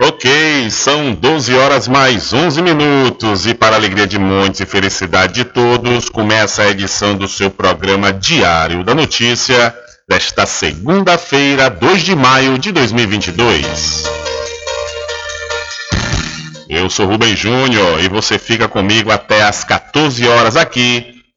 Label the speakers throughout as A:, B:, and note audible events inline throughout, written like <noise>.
A: Ok, são 12 horas mais 11 minutos e para alegria de muitos e felicidade de todos, começa a edição do seu programa Diário da Notícia desta segunda-feira, 2 de maio de 2022. Eu sou Rubem Júnior e você fica comigo até às 14 horas aqui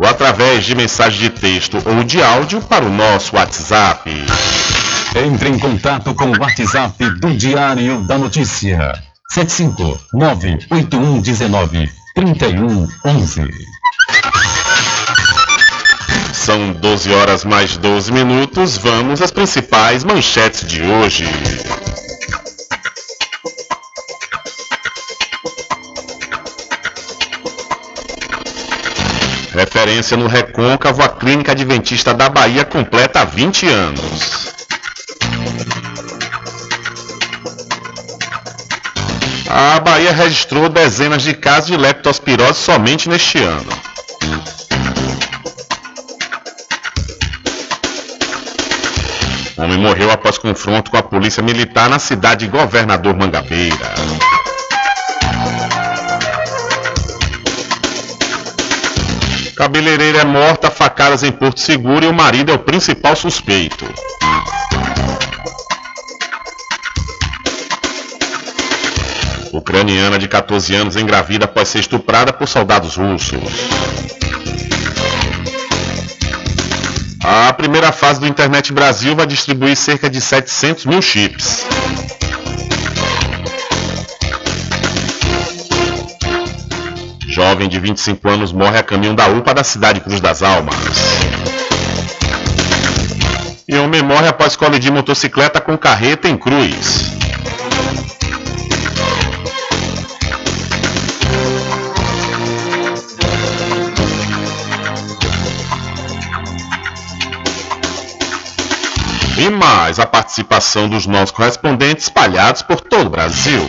A: ou através de mensagem de texto ou de áudio para o nosso WhatsApp.
B: Entre em contato com o WhatsApp do Diário da Notícia. 759-8119-3111.
A: São 12 horas mais 12 minutos. Vamos às principais manchetes de hoje. Referência no Recôncavo, a Clínica Adventista da Bahia completa 20 anos. A Bahia registrou dezenas de casos de leptospirose somente neste ano. Homem morreu após confronto com a polícia militar na cidade de Governador Mangabeira. Cabeleireira é morta, facadas em Porto Seguro e o marido é o principal suspeito. Ucraniana de 14 anos engravida após ser estuprada por soldados russos. A primeira fase do Internet Brasil vai distribuir cerca de 700 mil chips. Jovem de 25 anos morre a caminho da UPA da cidade Cruz das Almas. E homem morre após colidir motocicleta com carreta em Cruz. E mais a participação dos nossos correspondentes espalhados por todo o Brasil.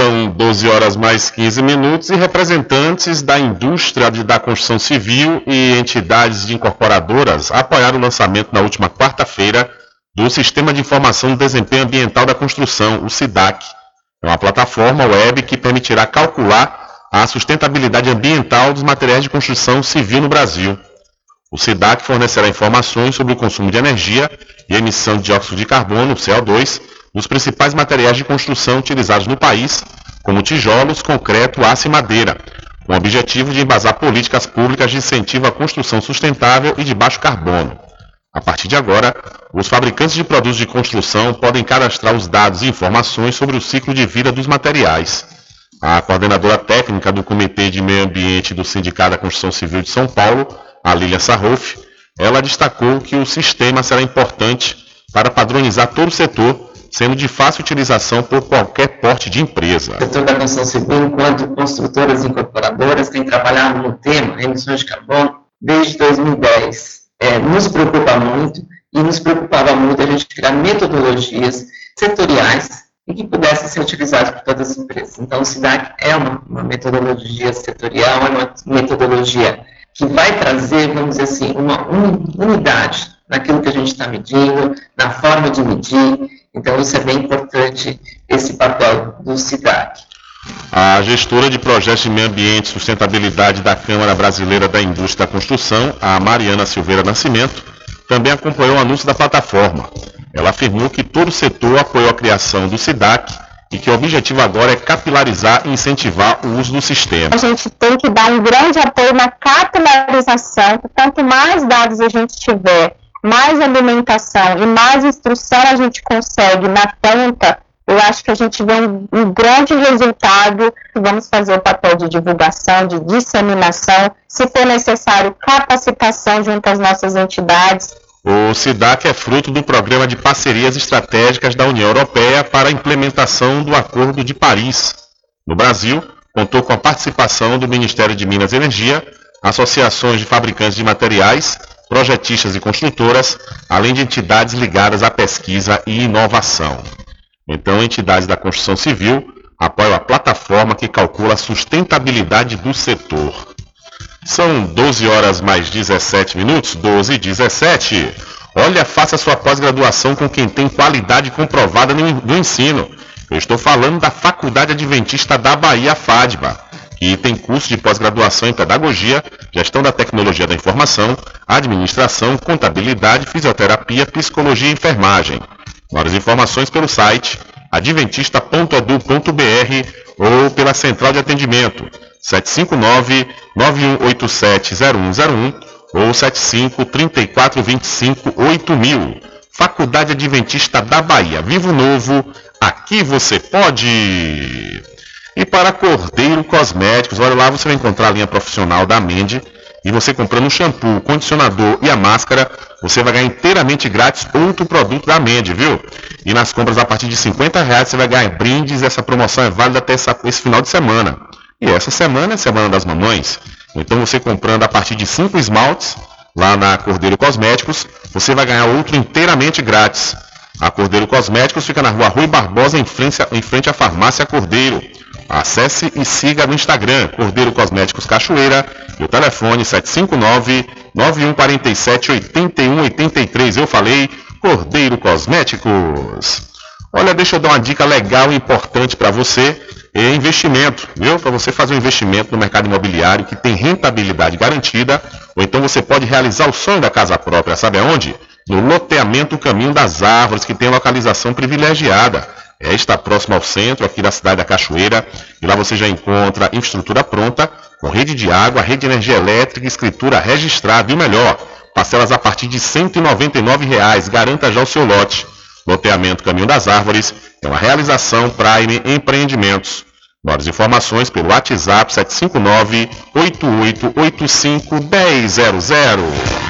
A: São 12 horas mais 15 minutos e representantes da indústria de, da construção civil e entidades de incorporadoras apoiaram o lançamento na última quarta-feira do Sistema de Informação do Desempenho Ambiental da Construção, o SIDAC. É uma plataforma web que permitirá calcular a sustentabilidade ambiental dos materiais de construção civil no Brasil. O SIDAC fornecerá informações sobre o consumo de energia e emissão de dióxido de carbono, CO2, dos principais materiais de construção utilizados no país, como tijolos, concreto, aço e madeira, com o objetivo de embasar políticas públicas de incentivo à construção sustentável e de baixo carbono. A partir de agora, os fabricantes de produtos de construção podem cadastrar os dados e informações sobre o ciclo de vida dos materiais. A coordenadora técnica do Comitê de Meio Ambiente do Sindicato da Construção Civil de São Paulo, a Lilia Sarroff, ela destacou que o sistema será importante para padronizar todo o setor sendo de fácil utilização por qualquer porte de empresa.
C: O setor da construção civil, enquanto construtoras e incorporadoras, tem trabalhado no tema emissões de carbono desde 2010. É, nos preocupa muito e nos preocupava muito a gente criar metodologias setoriais e que pudessem ser utilizadas por todas as empresas. Então, o SIDAC é uma, uma metodologia setorial, é uma metodologia que vai trazer, vamos dizer assim, uma unidade naquilo que a gente está medindo, na forma de medir, então, isso é bem importante, esse papel do SIDAC.
A: A gestora de projetos de meio ambiente e sustentabilidade da Câmara Brasileira da Indústria da Construção, a Mariana Silveira Nascimento, também acompanhou o anúncio da plataforma. Ela afirmou que todo o setor apoiou a criação do SIDAC e que o objetivo agora é capilarizar e incentivar o uso do sistema.
D: A gente tem que dar um grande apoio na capilarização, quanto mais dados a gente tiver
E: mais alimentação e mais instrução a gente consegue na ponta, eu acho que a gente vê um, um, grande resultado. Vamos fazer o papel de divulgação, de disseminação, se for necessário, capacitação junto às nossas entidades.
A: O SIDAC é fruto do Programa de Parcerias Estratégicas da União Europeia para a implementação do Acordo de Paris. No Brasil, contou com a participação do Ministério de Minas e Energia, associações de fabricantes de materiais, projetistas e construtoras, além de entidades ligadas à pesquisa e inovação. Então, entidades da construção civil apoiam a plataforma que calcula a sustentabilidade do setor. São 12 horas mais 17 minutos, 12 e 17. Olha, faça sua pós-graduação com quem tem qualidade comprovada no, ensino. Eu estou falando da Faculdade Adventista da Bahia, FADBA, que tem curso de pós-graduação em Pedagogia, Gestão da Tecnologia da Informação, Administração, Contabilidade, Fisioterapia, Psicologia e Enfermagem. Maiores informações pelo site adventista.edu.br ou pela central de atendimento 759-9187-0101 ou 75-3425-8000. Faculdade Adventista da Bahia. Vivo Novo, aqui você pode! E para Cordeiro Cosméticos, olha lá, você vai encontrar a linha profissional da Mende e você comprando o shampoo, o condicionador e a máscara, você vai ganhar inteiramente grátis outro produto da Mende, viu? E nas compras a partir de 50 reais você vai ganhar brindes. Essa promoção é válida até essa, esse final de semana. E essa semana é Semana das Mamães. Então você comprando a partir de 5 esmaltes lá na Cordeiro Cosméticos, você vai ganhar outro inteiramente grátis. A Cordeiro Cosméticos fica na rua Rui Barbosa, em frente, em frente à farmácia Cordeiro. Acesse e siga no Instagram Cordeiro Cosméticos Cachoeira e o telefone 759 9147 8183. Eu falei Cordeiro Cosméticos. Olha, deixa eu dar uma dica legal e importante para você. É investimento, viu? Para você fazer um investimento no mercado imobiliário que tem rentabilidade garantida, ou então você pode realizar o sonho da casa própria, sabe aonde? No loteamento Caminho das Árvores, que tem localização privilegiada é, está próximo ao centro aqui da cidade da Cachoeira e lá você já encontra infraestrutura pronta, com rede de água, rede de energia elétrica, escritura registrada e o melhor, parcelas a partir de 199 reais. Garanta já o seu lote. Loteamento Caminho das Árvores é uma realização Prime Empreendimentos. Maiores informações pelo WhatsApp 759 8885 1000.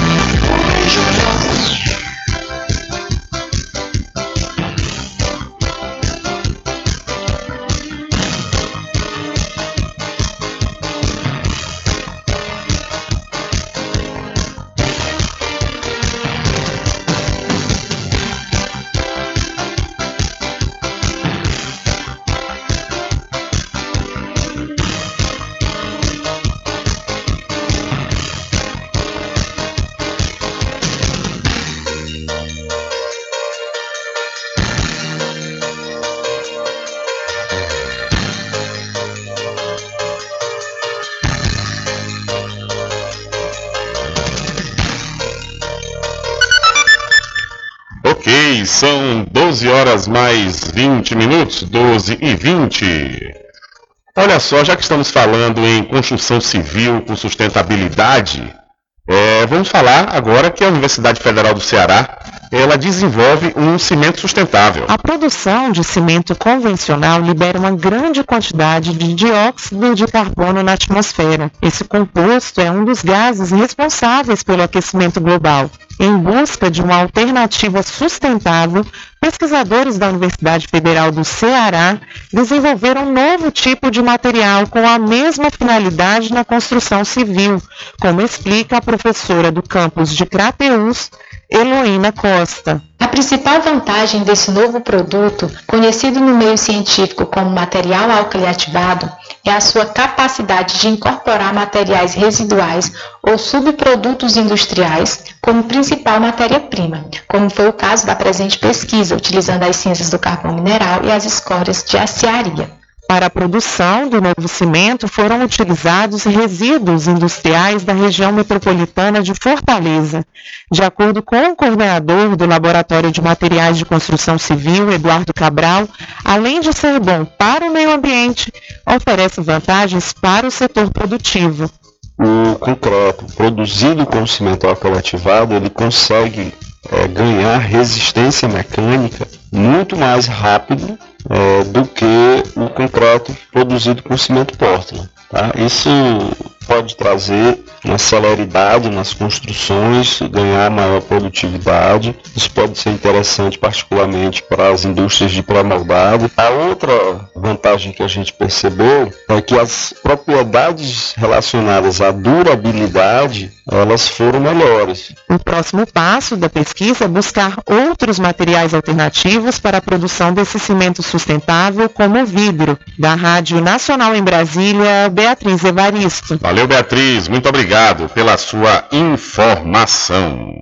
A: São horas mais 20 minutos, 12 e 20. Olha só, já que estamos falando em construção civil com sustentabilidade, é, vamos falar agora que a Universidade Federal do Ceará ela desenvolve um cimento sustentável.
F: A produção de cimento convencional libera uma grande quantidade de dióxido de carbono na atmosfera. Esse composto é um dos gases responsáveis pelo aquecimento global. Em busca de uma alternativa sustentável, pesquisadores da Universidade Federal do Ceará desenvolveram um novo tipo de material com a mesma finalidade na construção civil, como explica a professora do campus de Crateús, Heloína Costa.
G: A
H: principal vantagem desse novo produto, conhecido no meio científico como material álcali ativado, é a sua capacidade de incorporar materiais residuais ou subprodutos industriais como principal matéria-prima, como foi o caso da presente pesquisa, utilizando as cinzas do carvão mineral e as escórias de aciaria.
F: Para a produção do novo cimento foram utilizados resíduos industriais da região metropolitana de Fortaleza. De acordo com o coordenador do Laboratório de Materiais de Construção Civil, Eduardo Cabral, além de ser bom para o meio ambiente, oferece vantagens para o setor produtivo.
I: O concreto produzido com cimento ativado, ele consegue é, ganhar resistência mecânica muito mais rápido é, do que o concreto produzido com cimento Portland. Tá? Isso pode trazer uma celeridade nas construções, ganhar maior produtividade. Isso pode ser interessante, particularmente para as indústrias de pré-moldado. A outra vantagem que a gente percebeu é que as propriedades relacionadas à durabilidade elas foram melhores.
F: O próximo passo da pesquisa é buscar outros materiais alternativos para a produção desse cimento sustentável, como o vidro. Da Rádio Nacional em Brasília, Beatriz Evaristo.
A: Valeu, Beatriz. Muito obrigado pela sua informação.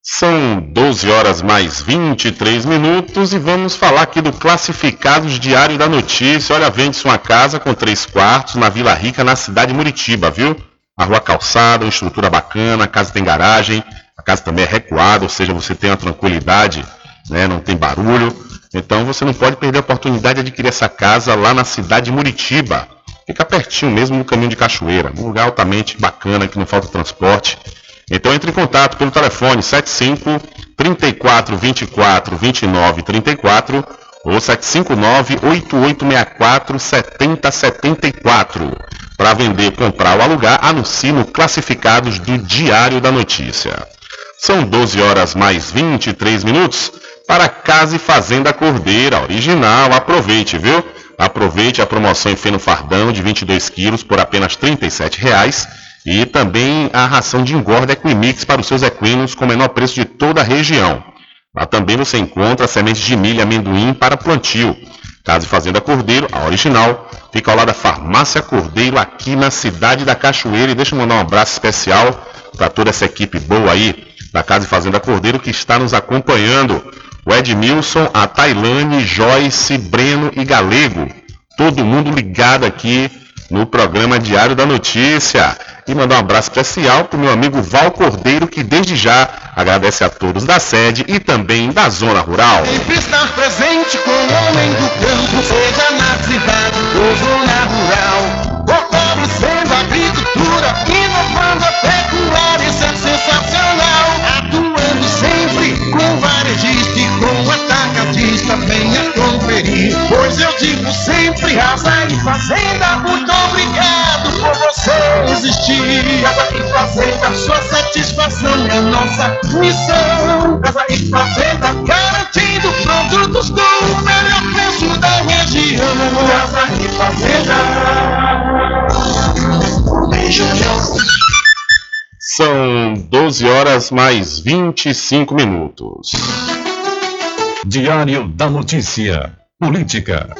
A: São 12 horas mais 23 minutos e vamos falar aqui do Classificados Diário da Notícia. Olha, vende-se uma casa com três quartos na Vila Rica, na cidade de Muritiba, viu? A rua calçada, uma estrutura bacana, a casa tem garagem, a casa também é recuada, ou seja, você tem uma tranquilidade, né? não tem barulho. Então você não pode perder a oportunidade de adquirir essa casa lá na cidade de Muritiba. Fica pertinho mesmo no caminho de Cachoeira, um lugar altamente bacana que não falta transporte. Então entre em contato pelo telefone 75 34 24 29 34 ou 759 8864 7074. Para vender, comprar ou alugar, anuncie no Classificados do Diário da Notícia. São 12 horas mais 23 minutos para Casa e Fazenda Cordeira, original. Aproveite, viu? Aproveite a promoção em feno fardão de 22 quilos por apenas R$ 37,00 e também a ração de engorda Equimix para os seus equinos com o menor preço de toda a região. Lá também você encontra sementes de milho e amendoim para plantio. Casa e Fazenda Cordeiro, a original, fica ao lado da Farmácia Cordeiro aqui na cidade da Cachoeira. E deixa eu mandar um abraço especial para toda essa equipe boa aí da Casa e Fazenda Cordeiro que está nos acompanhando o Edmilson, a Tailane, Joyce, Breno e Galego. Todo mundo ligado aqui no programa Diário da Notícia. E mandar um abraço especial para o meu amigo Val Cordeiro, que desde já agradece a todos da sede e também da zona rural.
J: Sempre estar presente com o homem do campo, seja na cidade ou zona rural. Casa e Fazenda, muito obrigado por você existir. Casa e Fazenda, sua satisfação é nossa missão. Casa e Fazenda, garantindo produtos com o melhor preço da região. Casa e Fazenda. Beijo,
A: São 12 horas mais 25 minutos.
B: Diário da Notícia. Política.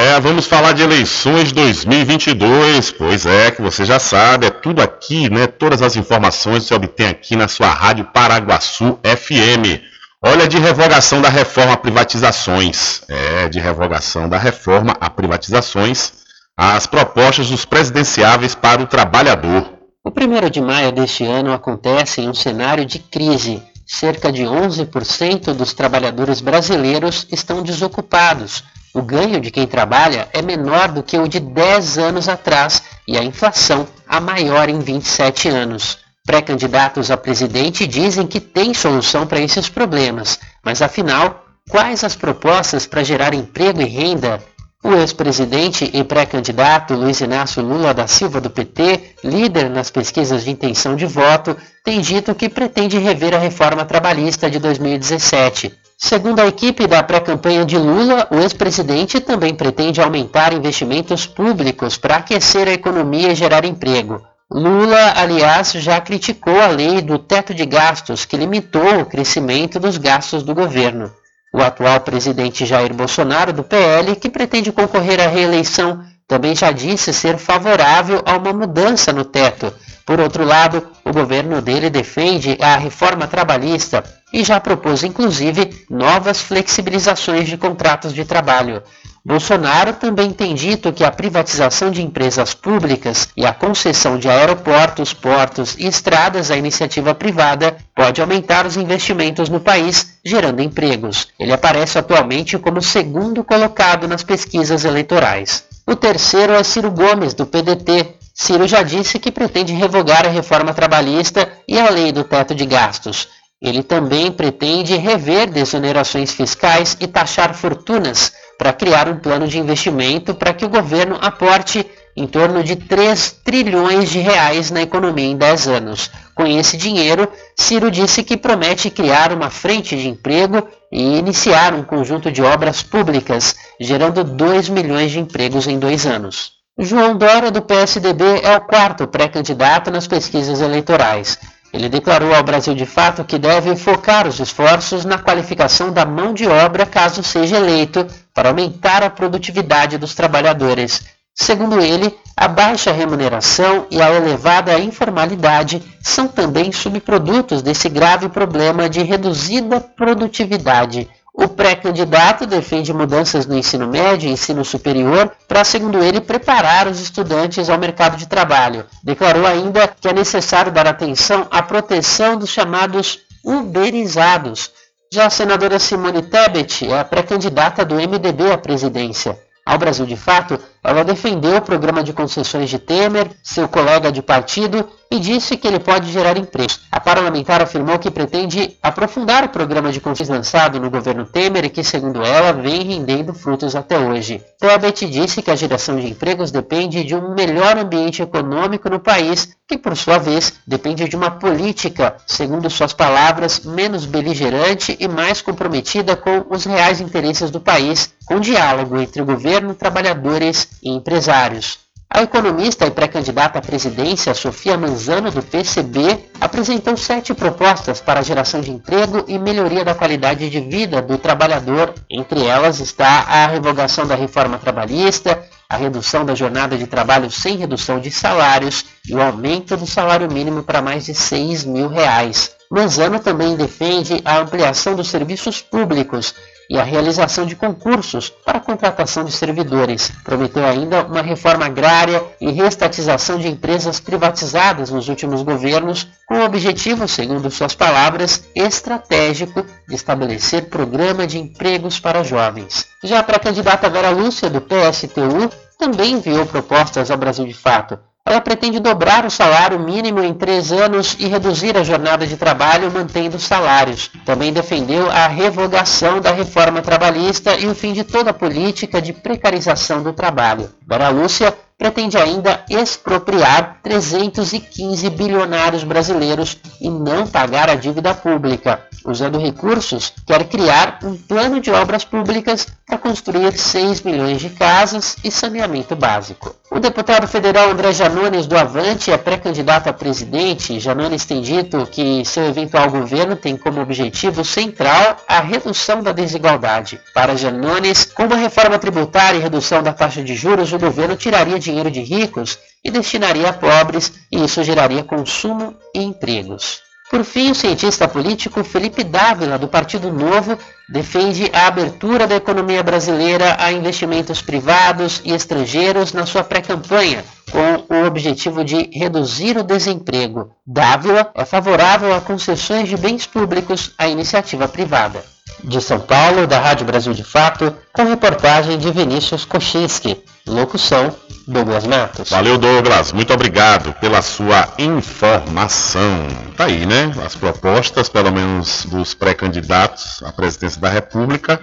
A: É, vamos falar de eleições 2022. Pois é, que você já sabe, é tudo aqui, né? Todas as informações você obtém aqui na sua rádio Paraguaçu FM. Olha de revogação da reforma a privatizações. É, de revogação da reforma a privatizações. As propostas dos presidenciáveis para o trabalhador.
K: O 1 de maio deste ano acontece em um cenário de crise. Cerca de 11% dos trabalhadores brasileiros estão desocupados. O ganho de quem trabalha é menor do que o de 10 anos atrás e a inflação a maior em 27 anos. Pré-candidatos a presidente dizem que tem solução para esses problemas, mas afinal, quais as propostas para gerar emprego e renda? O ex-presidente e pré-candidato Luiz Inácio Lula da Silva do PT, líder nas pesquisas de intenção de voto, tem dito que pretende rever a reforma trabalhista de 2017. Segundo a equipe da pré-campanha de Lula, o ex-presidente também pretende aumentar investimentos públicos para aquecer a economia e gerar emprego. Lula, aliás, já criticou a lei do teto de gastos, que limitou o crescimento dos gastos do governo. O atual presidente Jair Bolsonaro, do PL, que pretende concorrer à reeleição, também já disse ser favorável a uma mudança no teto. Por outro lado, o governo dele defende a reforma trabalhista e já propôs, inclusive, novas flexibilizações de contratos de trabalho. Bolsonaro também tem dito que a privatização de empresas públicas e a concessão de aeroportos, portos e estradas à iniciativa privada pode aumentar os investimentos no país, gerando empregos. Ele aparece atualmente como segundo colocado nas pesquisas eleitorais. O terceiro é Ciro Gomes, do PDT. Ciro já disse que pretende revogar a reforma trabalhista e a lei do teto de gastos. Ele também pretende rever desonerações fiscais e taxar fortunas para criar um plano de investimento para que o governo aporte em torno de 3 trilhões de reais na economia em 10 anos. Com esse dinheiro, Ciro disse que promete criar uma frente de emprego e iniciar um conjunto de obras públicas, gerando 2 milhões de empregos em dois anos. João Dória, do PSDB, é o quarto pré-candidato nas pesquisas eleitorais. Ele declarou ao Brasil de Fato que deve focar os esforços na qualificação da mão de obra caso seja eleito, para aumentar a produtividade dos trabalhadores. Segundo ele, a baixa remuneração e a elevada informalidade são também subprodutos desse grave problema de reduzida produtividade. O pré-candidato defende mudanças no ensino médio e ensino superior para, segundo ele, preparar os estudantes ao mercado de trabalho. Declarou ainda que é necessário dar atenção à proteção dos chamados uberizados. Já a senadora Simone Tebet é a pré-candidata do MDB à presidência. Ao Brasil de Fato, ela defendeu o programa de concessões de Temer, seu colega de partido, e disse que ele pode gerar empregos. A parlamentar afirmou que pretende aprofundar o programa de concessões lançado no governo Temer e que, segundo ela, vem rendendo frutos até hoje. Tebet disse que a geração de empregos depende de um melhor ambiente econômico no país, que, por sua vez, depende de uma política, segundo suas palavras, menos beligerante e mais comprometida com os reais interesses do país, com diálogo entre o governo, trabalhadores e empresários. A economista e pré-candidata à presidência, Sofia Manzano, do PCB, apresentou sete propostas para a geração de emprego e melhoria da qualidade de vida do trabalhador. Entre elas está a revogação da reforma trabalhista, a redução da jornada de trabalho sem redução de salários e o aumento do salário mínimo para mais de 6 mil reais. Manzano também defende a ampliação dos serviços públicos e a realização de concursos para a contratação de servidores. Prometeu ainda uma reforma agrária e restatização de empresas privatizadas nos últimos governos, com o objetivo, segundo suas palavras, estratégico de estabelecer programa de empregos para jovens. Já a candidata Vera Lúcia, do PSTU, também enviou propostas ao Brasil de Fato ela pretende dobrar o salário mínimo em três anos e reduzir a jornada de trabalho mantendo os salários. Também defendeu a revogação da reforma trabalhista e o fim de toda a política de precarização do trabalho. Dora Lúcia pretende ainda expropriar 315 bilionários brasileiros e não pagar a dívida pública. Usando recursos, quer criar um plano de obras públicas para construir 6 milhões de casas e saneamento básico. O deputado federal André Janones do Avante é pré-candidato a presidente. Janones tem dito que seu eventual governo tem como objetivo central a redução da desigualdade. Para Janones, com uma reforma tributária e redução da taxa de juros, o governo tiraria dinheiro de ricos e destinaria a pobres, e isso geraria consumo e empregos. Por fim, o cientista político Felipe Dávila, do Partido Novo, defende a abertura da economia brasileira a investimentos privados e estrangeiros na sua pré-campanha, com o objetivo de reduzir o desemprego. Dávila é favorável a concessões de bens públicos à iniciativa privada. De São Paulo, da Rádio Brasil de Fato, com reportagem de Vinícius Kochinski. Locução, Douglas Matos.
A: Valeu, Douglas. Muito obrigado pela sua informação. Tá aí, né? As propostas, pelo menos dos pré-candidatos à presidência da República,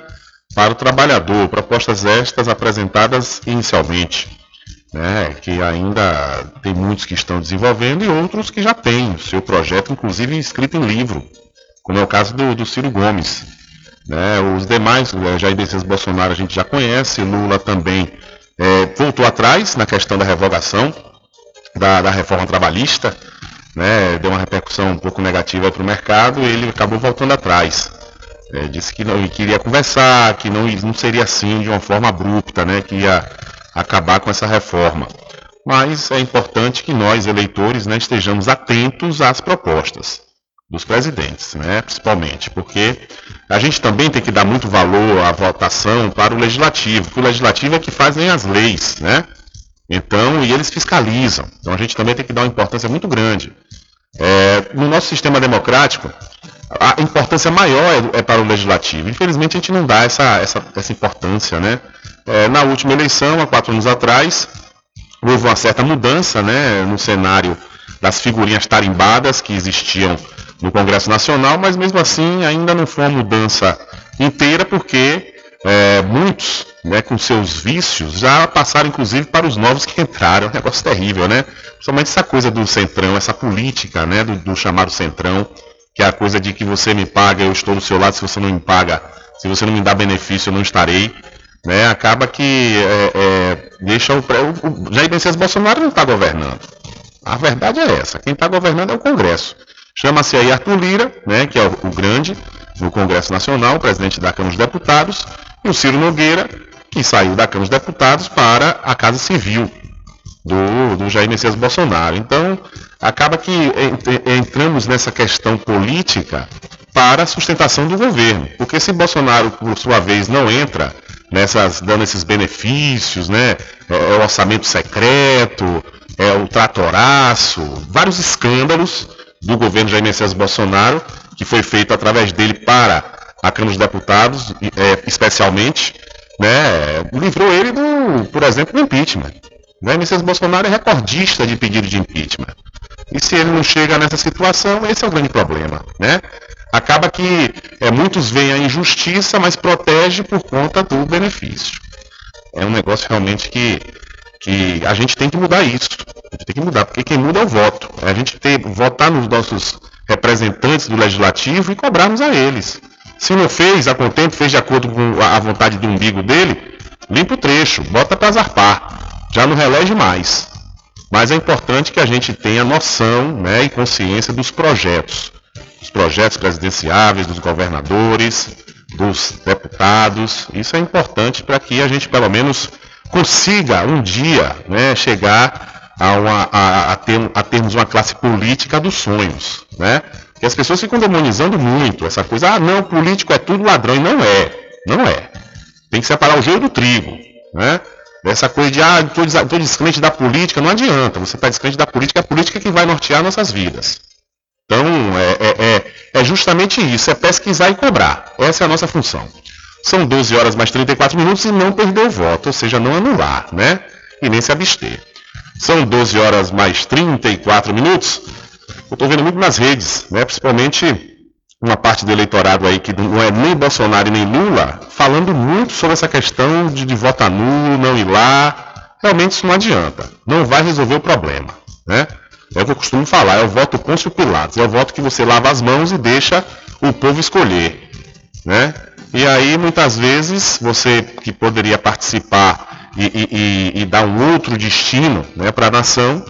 A: para o trabalhador. Propostas estas apresentadas inicialmente. Né, que ainda tem muitos que estão desenvolvendo e outros que já têm o seu projeto, inclusive escrito em livro, como é o caso do, do Ciro Gomes. Né, os demais, eh, Jair Messias Bolsonaro a gente já conhece, Lula também é, voltou atrás na questão da revogação da, da reforma trabalhista, né, deu uma repercussão um pouco negativa para o mercado e ele acabou voltando atrás. É, disse que não queria conversar, que não, não seria assim de uma forma abrupta, né, que ia acabar com essa reforma. Mas é importante que nós, eleitores, né, estejamos atentos às propostas dos presidentes, né, principalmente, porque a gente também tem que dar muito valor à votação para o legislativo, porque o legislativo é que fazem as leis, né? Então, e eles fiscalizam. Então a gente também tem que dar uma importância muito grande. É, no nosso sistema democrático, a importância maior é, é, para o legislativo. Infelizmente a gente não dá essa, essa, essa importância, né? É, na última eleição, há quatro anos atrás, houve uma certa mudança né, no cenário das figurinhas tarimbadas que existiam no Congresso Nacional, mas mesmo assim ainda não foi uma mudança inteira, porque é, muitos, né, com seus vícios, já passaram inclusive para os novos que entraram. É um negócio terrível, né? Principalmente essa coisa do centrão, essa política né, do, do chamado centrão, que é a coisa de que você me paga, eu estou do seu lado, se você não me paga, se você não me dá benefício, eu não estarei. Né, acaba que é, é, deixa o, o Jair Messias Bolsonaro não está governando. A verdade é essa. Quem está governando é o Congresso. Chama-se aí Arthur Lira, né, que é o, o grande no Congresso Nacional, presidente da Câmara dos Deputados, e o Ciro Nogueira, que saiu da Câmara dos Deputados para a Casa Civil do, do Jair Messias Bolsonaro. Então, acaba que entramos nessa questão política para a sustentação do governo. Porque se Bolsonaro, por sua vez, não entra nessas, dando esses benefícios, né? É, é o orçamento secreto, é o tratoraço, vários escândalos do governo Jair Messias Bolsonaro, que foi feito através dele para a Câmara dos Deputados, é, especialmente, né, livrou ele, do, por exemplo, do impeachment. Né? Messias Bolsonaro é recordista de pedido de impeachment. E se ele não chega nessa situação, esse é o grande problema. Né? Acaba que é, muitos veem a injustiça, mas protege por conta do benefício. É um negócio realmente que, que a gente tem que mudar isso. A gente tem que mudar, porque quem muda é o voto. É a gente ter, votar nos nossos representantes do legislativo e cobrarmos a eles. Se não fez a contento, fez de acordo com a vontade do umbigo dele, limpa o trecho, bota para zarpar. Já não relege mais. Mas é importante que a gente tenha noção né, e consciência dos projetos. Dos projetos presidenciáveis, dos governadores, dos deputados. Isso é importante para que a gente, pelo menos, consiga um dia né, chegar a, uma, a, a, ter, a termos uma classe política dos sonhos. Né? que as pessoas ficam demonizando muito essa coisa, ah não, político é tudo ladrão, e não é, não é. Tem que separar o joio do trigo, né? Essa coisa de, ah, estou descrente da política, não adianta, você está descrente da política, é a política que vai nortear nossas vidas. Então, é, é, é, é justamente isso, é pesquisar e cobrar. Essa é a nossa função. São 12 horas mais 34 minutos e não perder o voto, ou seja, não anular, né? E nem se abster. São 12 horas mais 34 minutos eu estou vendo muito nas redes, né, principalmente uma parte do eleitorado aí que não é nem Bolsonaro nem Lula, falando muito sobre essa questão de, de votar nulo, não ir lá. Realmente isso não adianta. Não vai resolver o problema. Né? É o que eu costumo falar, é o voto Pôncio Pilatos, é o voto que você lava as mãos e deixa o povo escolher. Né? E aí, muitas vezes, você que poderia participar e, e, e, dar um outro destino né, para a nação,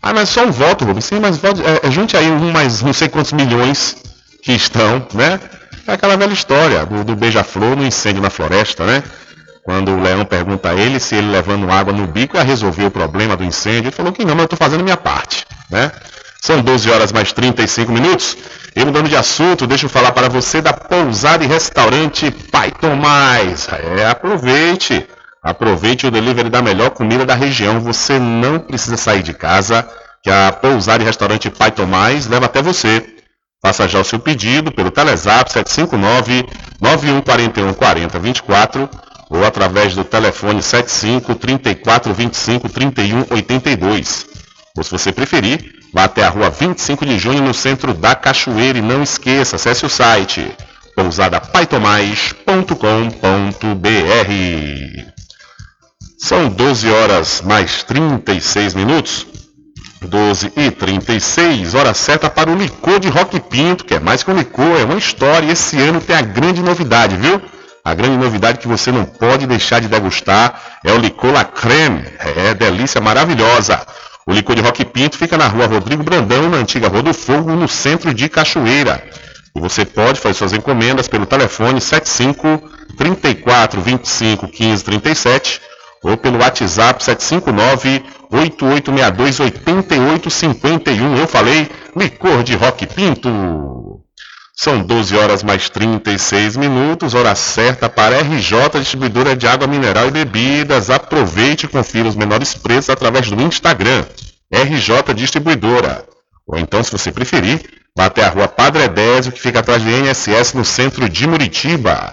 A: ah, mas só um voto, Rubens. Sim, mas vote, é, é, junte aí um mais não sei quantos milhões que estão, né? É aquela velha história do, do beija-flor no incêndio na floresta, né? Quando o leão pergunta a ele se ele levando água no bico ia resolver o problema do incêndio, ele falou que não, mas eu estou fazendo a minha parte, né? São 12 horas mais 35 minutos. E mudando de assunto, deixa eu falar para você da pousada e restaurante Pai Tomás. É, aproveite. Aproveite o delivery da melhor comida da região. Você não precisa sair de casa, que a pousada e restaurante Pai Tomás leva até você. Faça já o seu pedido pelo Telezap 759 9141 4024 ou através do telefone 75 34 25 31 82. Ou se você preferir, vá até a rua 25 de junho no centro da Cachoeira e não esqueça, acesse o site pousadapaitomais.com.br. São 12 horas mais 36 minutos. 12 e 36, hora certa para o licor de Rock Pinto, que é mais que um licor, é uma história. E esse ano tem a grande novidade, viu? A grande novidade que você não pode deixar de degustar é o licor La Creme. É delícia maravilhosa. O licor de Rock Pinto fica na rua Rodrigo Brandão, na antiga Rua do Fogo, no centro de Cachoeira. E você pode fazer suas encomendas pelo telefone 75 34 25 15 37 ou pelo WhatsApp 759 8862 8851. Eu falei licor de Rock Pinto. São 12 horas mais 36 minutos, hora certa para RJ Distribuidora de Água Mineral e Bebidas. Aproveite e confira os menores preços através do Instagram, RJ Distribuidora. Ou então, se você preferir, vá até a rua Padre Edésio, que fica atrás do INSS no centro de Muritiba.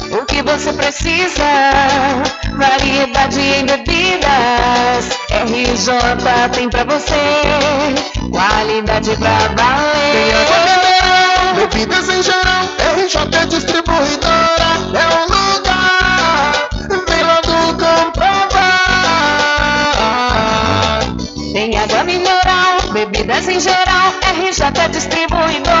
L: O que você precisa? Variedade em bebidas. RJ tem pra você. Qualidade pra valer.
J: mineral, bebidas em geral. RJ Distribuidora é o lugar. Vem logo comprovar.
L: Tem água mineral, bebidas em geral. RJ Distribuidora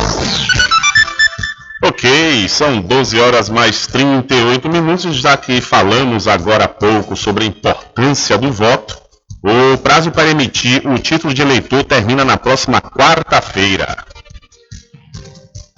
A: Ok, são 12 horas mais 38 minutos, já que falamos agora há pouco sobre a importância do voto. O prazo para emitir o título de eleitor termina na próxima quarta-feira.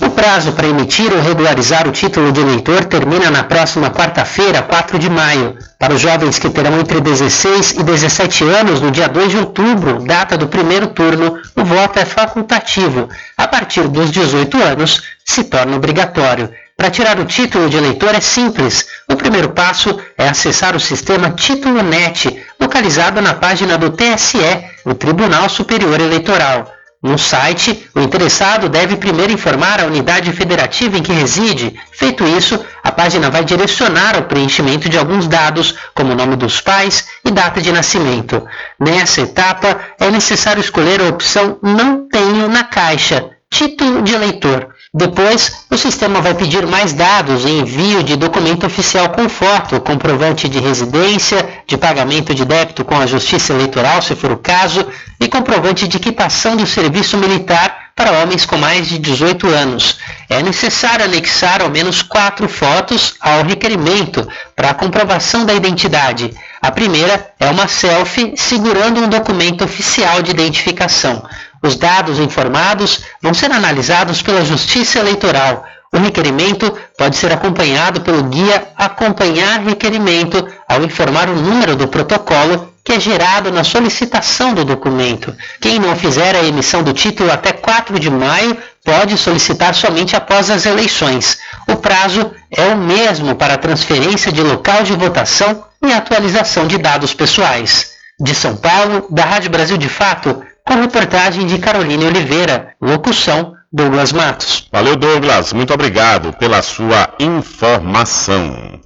K: O prazo para emitir ou regularizar o título de eleitor termina na próxima quarta-feira, 4 de maio. Para os jovens que terão entre 16 e 17 anos, no dia 2 de outubro, data do primeiro turno, o voto é facultativo. A partir dos 18 anos, se torna obrigatório. Para tirar o título de eleitor é simples. O primeiro passo é acessar o sistema Título Net, localizado na página do TSE, o Tribunal Superior Eleitoral. No site, o interessado deve primeiro informar a unidade federativa em que reside. Feito isso, a página vai direcionar ao preenchimento de alguns dados, como o nome dos pais e data de nascimento. Nessa etapa, é necessário escolher a opção Não Tenho na caixa, Título de Eleitor. Depois, o sistema vai pedir mais dados em envio de documento oficial com foto, comprovante de residência, de pagamento de débito com a Justiça Eleitoral, se for o caso, e comprovante de equipação do serviço militar para homens com mais de 18 anos. É necessário anexar ao menos quatro fotos ao requerimento para a comprovação da identidade. A primeira é uma selfie segurando um documento oficial de identificação. Os dados informados vão ser analisados pela Justiça Eleitoral. O requerimento pode ser acompanhado pelo guia Acompanhar Requerimento ao informar o número do protocolo que é gerado na solicitação do documento. Quem não fizer a emissão do título até 4 de maio pode solicitar somente após as eleições. O prazo é o mesmo para transferência de local de votação e atualização de dados pessoais. De São Paulo, da Rádio Brasil de Fato, com reportagem de Caroline Oliveira, locução Douglas Matos.
A: Valeu, Douglas. Muito obrigado pela sua informação.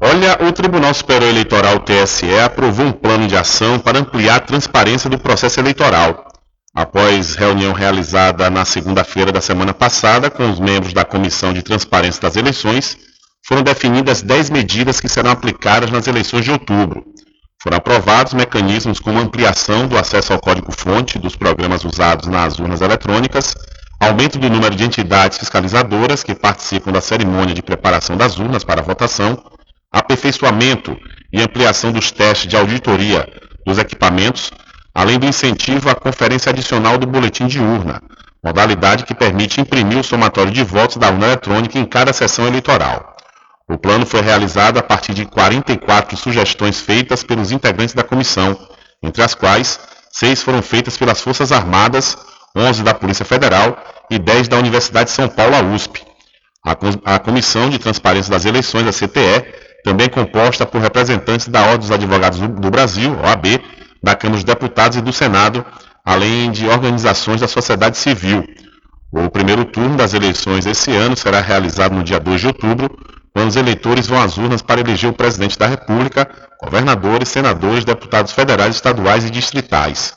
A: Olha, o Tribunal Superior Eleitoral TSE aprovou um plano de ação para ampliar a transparência do processo eleitoral. Após reunião realizada na segunda-feira da semana passada com os membros da Comissão de Transparência das Eleições, foram definidas 10 medidas que serão aplicadas nas eleições de outubro. Foram aprovados mecanismos como ampliação do acesso ao código-fonte dos programas usados nas urnas eletrônicas, aumento do número de entidades fiscalizadoras que participam da cerimônia de preparação das urnas para votação, aperfeiçoamento e ampliação dos testes de auditoria dos equipamentos, além do incentivo à conferência adicional do boletim de urna, modalidade que permite imprimir o somatório de votos da urna eletrônica em cada sessão eleitoral. O plano foi realizado a partir de 44 sugestões feitas pelos integrantes da comissão, entre as quais seis foram feitas pelas Forças Armadas, 11 da Polícia Federal e 10 da Universidade de São Paulo, a USP. A Comissão de Transparência das Eleições, a CTE, também composta por representantes da Ordem dos Advogados do Brasil, OAB, da Câmara dos Deputados e do Senado, além de organizações da sociedade civil. O primeiro turno das eleições esse ano será realizado no dia 2 de outubro, quando os eleitores vão às urnas para eleger o presidente da República, governadores, senadores, deputados federais, estaduais e distritais.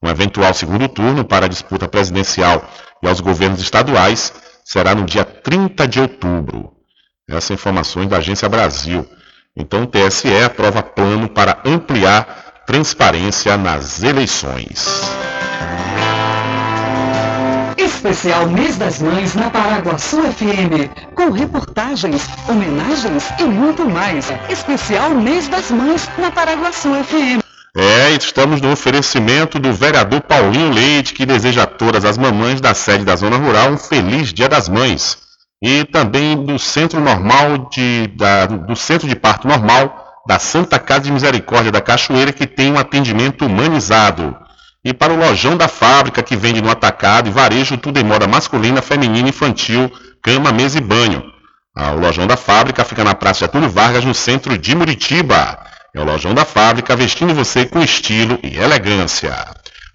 A: Um eventual segundo turno para a disputa presidencial e aos governos estaduais será no dia 30 de outubro. Essas informações da Agência Brasil. Então o TSE aprova plano para ampliar transparência nas eleições.
M: Especial Mês das Mães na Paraguaçu FM, com reportagens, homenagens e muito mais. Especial Mês das Mães na Paraguaçu FM.
A: É, estamos no oferecimento do vereador Paulinho Leite, que deseja a todas as mamães da sede da Zona Rural um feliz Dia das Mães. E também do Centro Normal de, da, do Centro de Parto Normal da Santa Casa de Misericórdia da Cachoeira, que tem um atendimento humanizado. E para o Lojão da Fábrica, que vende no atacado e varejo tudo em moda masculina, feminina, infantil, cama, mesa e banho. Ah, o Lojão da Fábrica fica na Praça Getúlio Vargas, no centro de Muritiba. É o Lojão da Fábrica, vestindo você com estilo e elegância.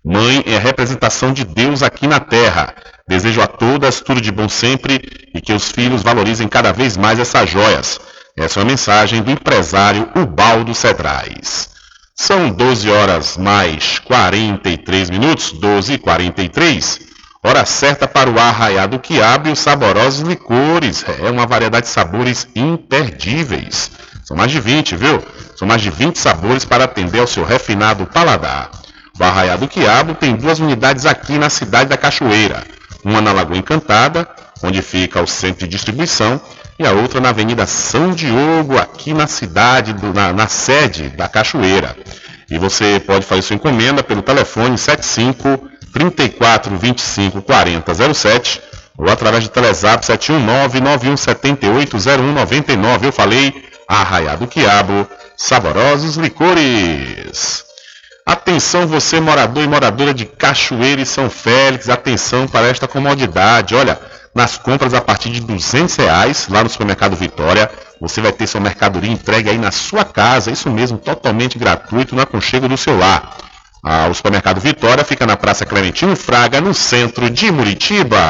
A: Mãe é a representação de Deus aqui na Terra. Desejo a todas tudo de bom sempre e que os filhos valorizem cada vez mais essas joias. Essa é uma mensagem do empresário Ubaldo Cedrais. São 12 horas mais 43 minutos, 12 e 43. Hora certa para o arraiado quiabo e os saborosos licores. É uma variedade de sabores imperdíveis. São mais de 20, viu? São mais de 20 sabores para atender ao seu refinado paladar. O Arraiado Quiabo tem duas unidades aqui na cidade da Cachoeira. Uma na Lagoa Encantada, onde fica o centro de distribuição, e a outra na Avenida São Diogo, aqui na cidade, do, na, na, sede da Cachoeira. E você pode fazer sua encomenda pelo telefone 75 34 25 40 07 ou através do Telezap 719 9178 0199. Eu falei Arraiado Quiabo, saborosos licores. Atenção você morador e moradora de Cachoeira e São Félix, atenção para esta comodidade. Olha, nas compras a partir de 200 reais lá no supermercado Vitória. Você vai ter sua mercadoria entregue aí na sua casa, isso mesmo, totalmente gratuito, no aconchego do seu lar. Ah, o supermercado Vitória fica na Praça Clementino Fraga, no centro de Muritiba.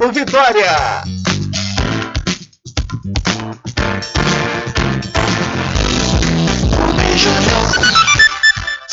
N: Mercado Vitória.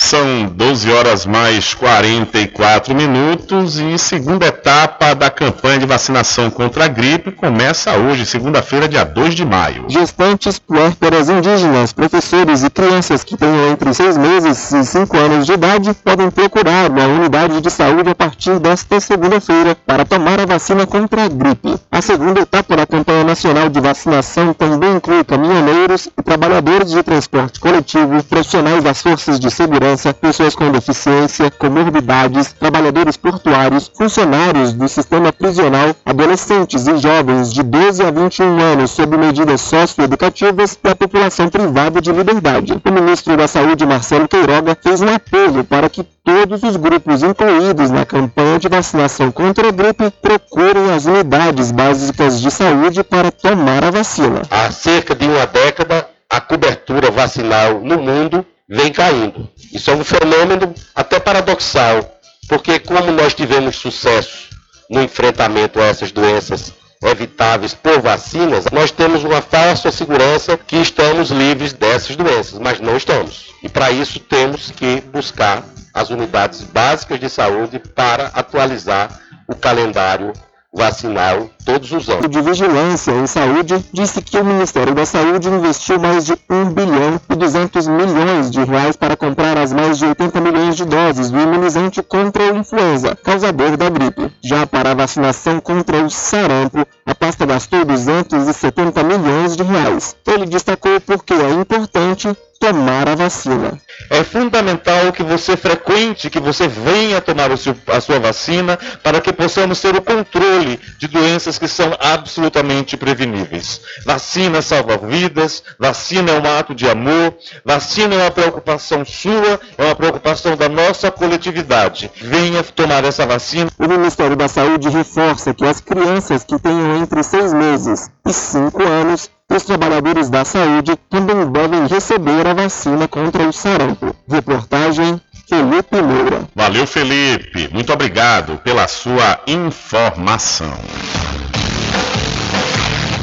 A: São 12 horas mais 44 minutos e segunda etapa da campanha de vacinação contra a gripe começa hoje, segunda-feira, dia 2 de maio.
O: Gestantes, puérperas indígenas, professores e crianças que tenham entre 6 meses e 5 anos de idade podem procurar uma unidade de saúde a partir desta segunda-feira para tomar a vacina contra a gripe. A segunda etapa da campanha nacional de vacinação também inclui caminhoneiros e trabalhadores de transporte coletivo, profissionais das forças de segurança pessoas com deficiência, comorbidades, trabalhadores portuários, funcionários do sistema prisional, adolescentes e jovens de 12 a 21 anos sob medidas socioeducativas e a população privada de liberdade. O ministro da Saúde, Marcelo Queiroga, fez um apelo para que todos os grupos incluídos na campanha de vacinação contra a gripe procurem as unidades básicas de saúde para tomar a vacina.
P: Há cerca de uma década, a cobertura vacinal no mundo vem caindo. Isso é um fenômeno até paradoxal, porque como nós tivemos sucesso no enfrentamento a essas doenças evitáveis por vacinas, nós temos uma falsa segurança que estamos livres dessas doenças, mas não estamos. E para isso temos que buscar as unidades básicas de saúde para atualizar o calendário vacinal todos os anos.
O: O de Vigilância em Saúde disse que o Ministério da Saúde investiu mais de 1 bilhão e 200 milhões de reais para comprar as mais de 80 milhões de doses do imunizante contra a influenza, causador da gripe. Já para a vacinação contra o sarampo, a pasta gastou 270 milhões de reais. Ele destacou porque é importante tomar a vacina.
N: É fundamental que você frequente, que você venha tomar seu, a sua vacina para que possamos ter o controle de doenças que são absolutamente preveníveis. Vacina salva vidas, vacina é um ato de amor, vacina é uma preocupação sua, é uma preocupação da nossa coletividade. Venha tomar essa vacina.
O: O Ministério da Saúde reforça que as crianças que tenham entre seis meses e cinco anos os trabalhadores da saúde também devem receber a vacina contra o sarampo. Reportagem Felipe Moura.
A: Valeu, Felipe. Muito obrigado pela sua informação.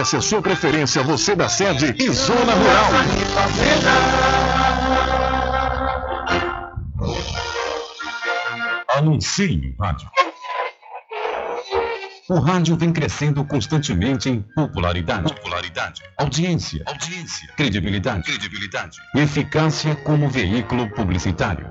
B: a sua preferência, você da sede e zona rural. Anuncie rádio. O rádio vem crescendo constantemente em popularidade, popularidade, audiência, audiência, credibilidade, credibilidade, e eficácia como veículo publicitário.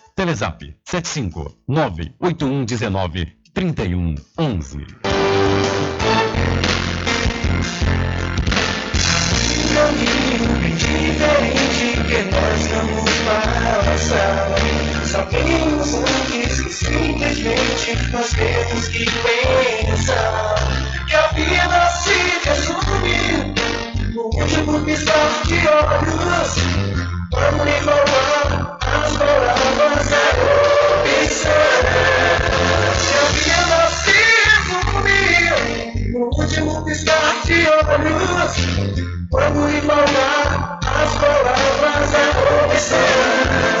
B: Telezap 75 98119 3111.
J: caminho bem diferente que nós vamos. Sabemos antes que simplesmente nós temos que pensar que a vida se último de. Vamos enrolar as palavras a opção. Que a vida se resume no último piscar de olhos. Quando embalar as palavras a opção.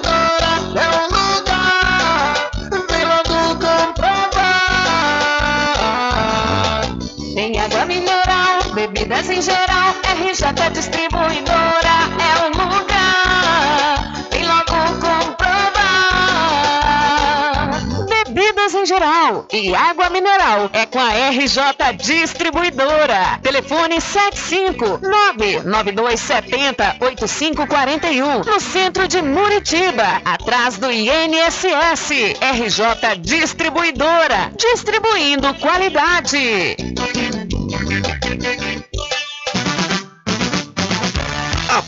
L: RJ Distribuidora é o lugar. Vem logo comprovar. Bebidas em geral e água mineral é com a RJ Distribuidora. Telefone 75992708541 no centro de Muritiba, atrás do INSS. RJ Distribuidora, distribuindo qualidade.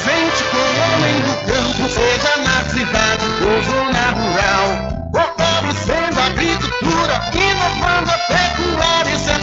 J: presente com o homem do campo, seja na cidade ou zona rural. Fortalecendo a agricultura, inovando a pecuária, isso é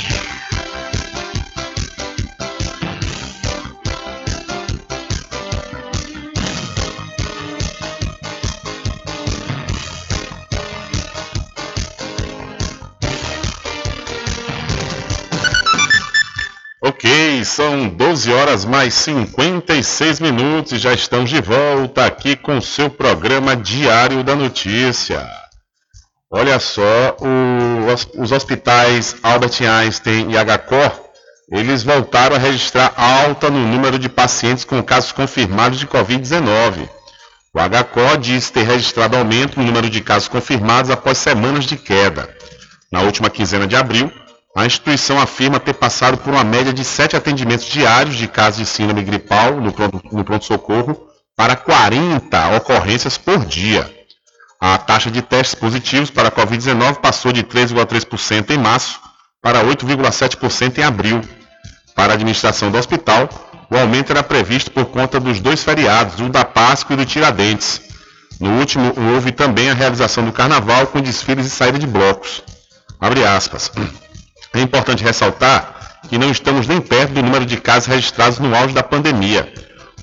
A: São 12 horas mais 56 minutos e já estamos de volta aqui com o seu programa Diário da Notícia. Olha só, o, os hospitais Albert Einstein e HCOR, eles voltaram a registrar alta no número de pacientes com casos confirmados de Covid-19. O HCOR diz ter registrado aumento no número de casos confirmados após semanas de queda. Na última quinzena de abril, a instituição afirma ter passado por uma média de sete atendimentos diários de casos de síndrome gripal no pronto-socorro para 40 ocorrências por dia. A taxa de testes positivos para a Covid-19 passou de 3,3% em março para 8,7% em abril. Para a administração do hospital, o aumento era previsto por conta dos dois feriados, o da Páscoa e do Tiradentes. No último, houve também a realização do carnaval com desfiles e saída de blocos. É importante ressaltar que não estamos nem perto do número de casos registrados no auge da pandemia.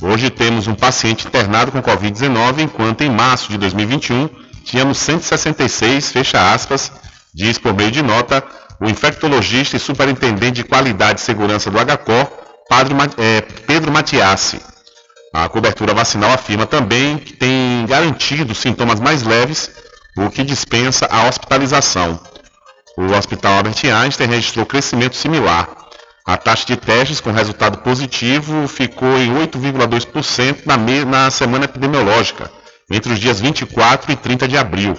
A: Hoje temos um paciente internado com Covid-19, enquanto em março de 2021 tínhamos 166, fecha aspas, diz por meio de nota o infectologista e superintendente de qualidade e segurança do HCOR, Padre, é, Pedro Matiassi. A cobertura vacinal afirma também que tem garantido sintomas mais leves, o que dispensa a hospitalização. O Hospital Albert Einstein registrou crescimento similar. A taxa de testes com resultado positivo ficou em 8,2% na, na semana epidemiológica, entre os dias 24 e 30 de abril.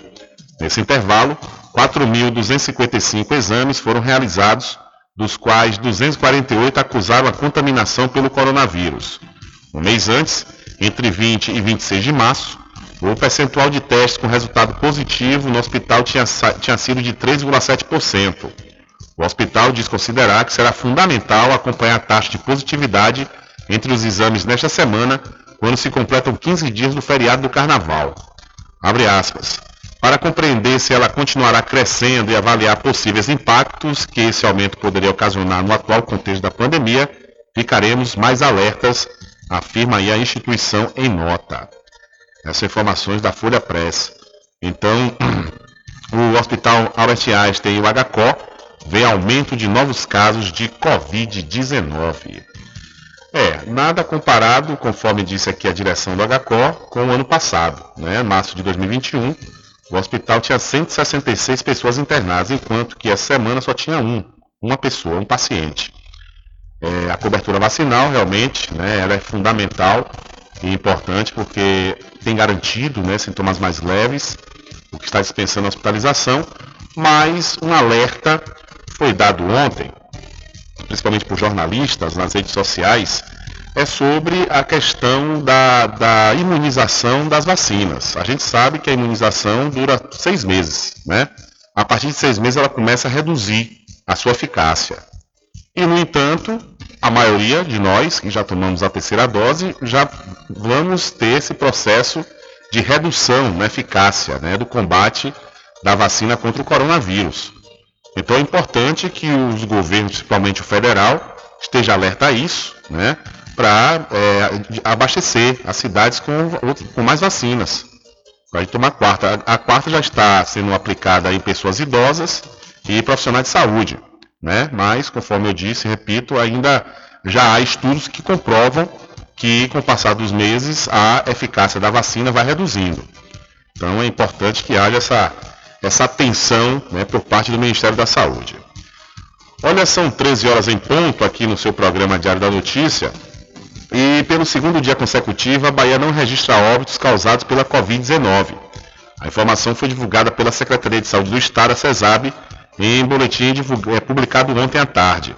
A: Nesse intervalo, 4.255 exames foram realizados, dos quais 248 acusaram a contaminação pelo coronavírus. Um mês antes, entre 20 e 26 de março, o percentual de testes com resultado positivo no hospital tinha, tinha sido de 3,7%. O hospital diz considerar que será fundamental acompanhar a taxa de positividade entre os exames nesta semana quando se completam 15 dias do feriado do Carnaval. Para compreender se ela continuará crescendo e avaliar possíveis impactos que esse aumento poderia ocasionar no atual contexto da pandemia, ficaremos mais alertas, afirma aí a instituição em nota. Essas informações da Folha Press. Então, <clears throat> o Hospital Albert Einstein e o HCO vê aumento de novos casos de Covid-19. É, nada comparado, conforme disse aqui a direção do HCO, com o ano passado, né? março de 2021. O hospital tinha 166 pessoas internadas, enquanto que essa semana só tinha um, uma pessoa, um paciente. É, a cobertura vacinal realmente né, ela é fundamental e importante porque tem garantido né, sintomas mais leves, o que está dispensando a hospitalização, mas um alerta foi dado ontem principalmente por jornalistas nas redes sociais, é sobre a questão da, da imunização das vacinas. A gente sabe que a imunização dura seis meses, né? A partir de seis meses ela começa a reduzir a sua eficácia. E, no entanto, a maioria de nós que já tomamos a terceira dose já vamos ter esse processo de redução na eficácia né, do combate da vacina contra o coronavírus. Então é importante que os governos, principalmente o federal, esteja alerta a isso, né? Para é, abastecer as cidades com, com mais vacinas. Para tomar a quarta. A quarta já está sendo aplicada em pessoas idosas e profissionais de saúde. Né? Mas, conforme eu disse, repito, ainda já há estudos que comprovam que com o passar dos meses a eficácia da vacina vai reduzindo. Então é importante que haja essa essa atenção né, por parte do Ministério da Saúde. Olha, são 13 horas em ponto aqui no seu programa Diário da Notícia. E pelo segundo dia consecutivo, a Bahia não registra óbitos causados pela Covid-19. A informação foi divulgada pela Secretaria de Saúde do Estado, a CESAB, em boletim é, publicado ontem à tarde.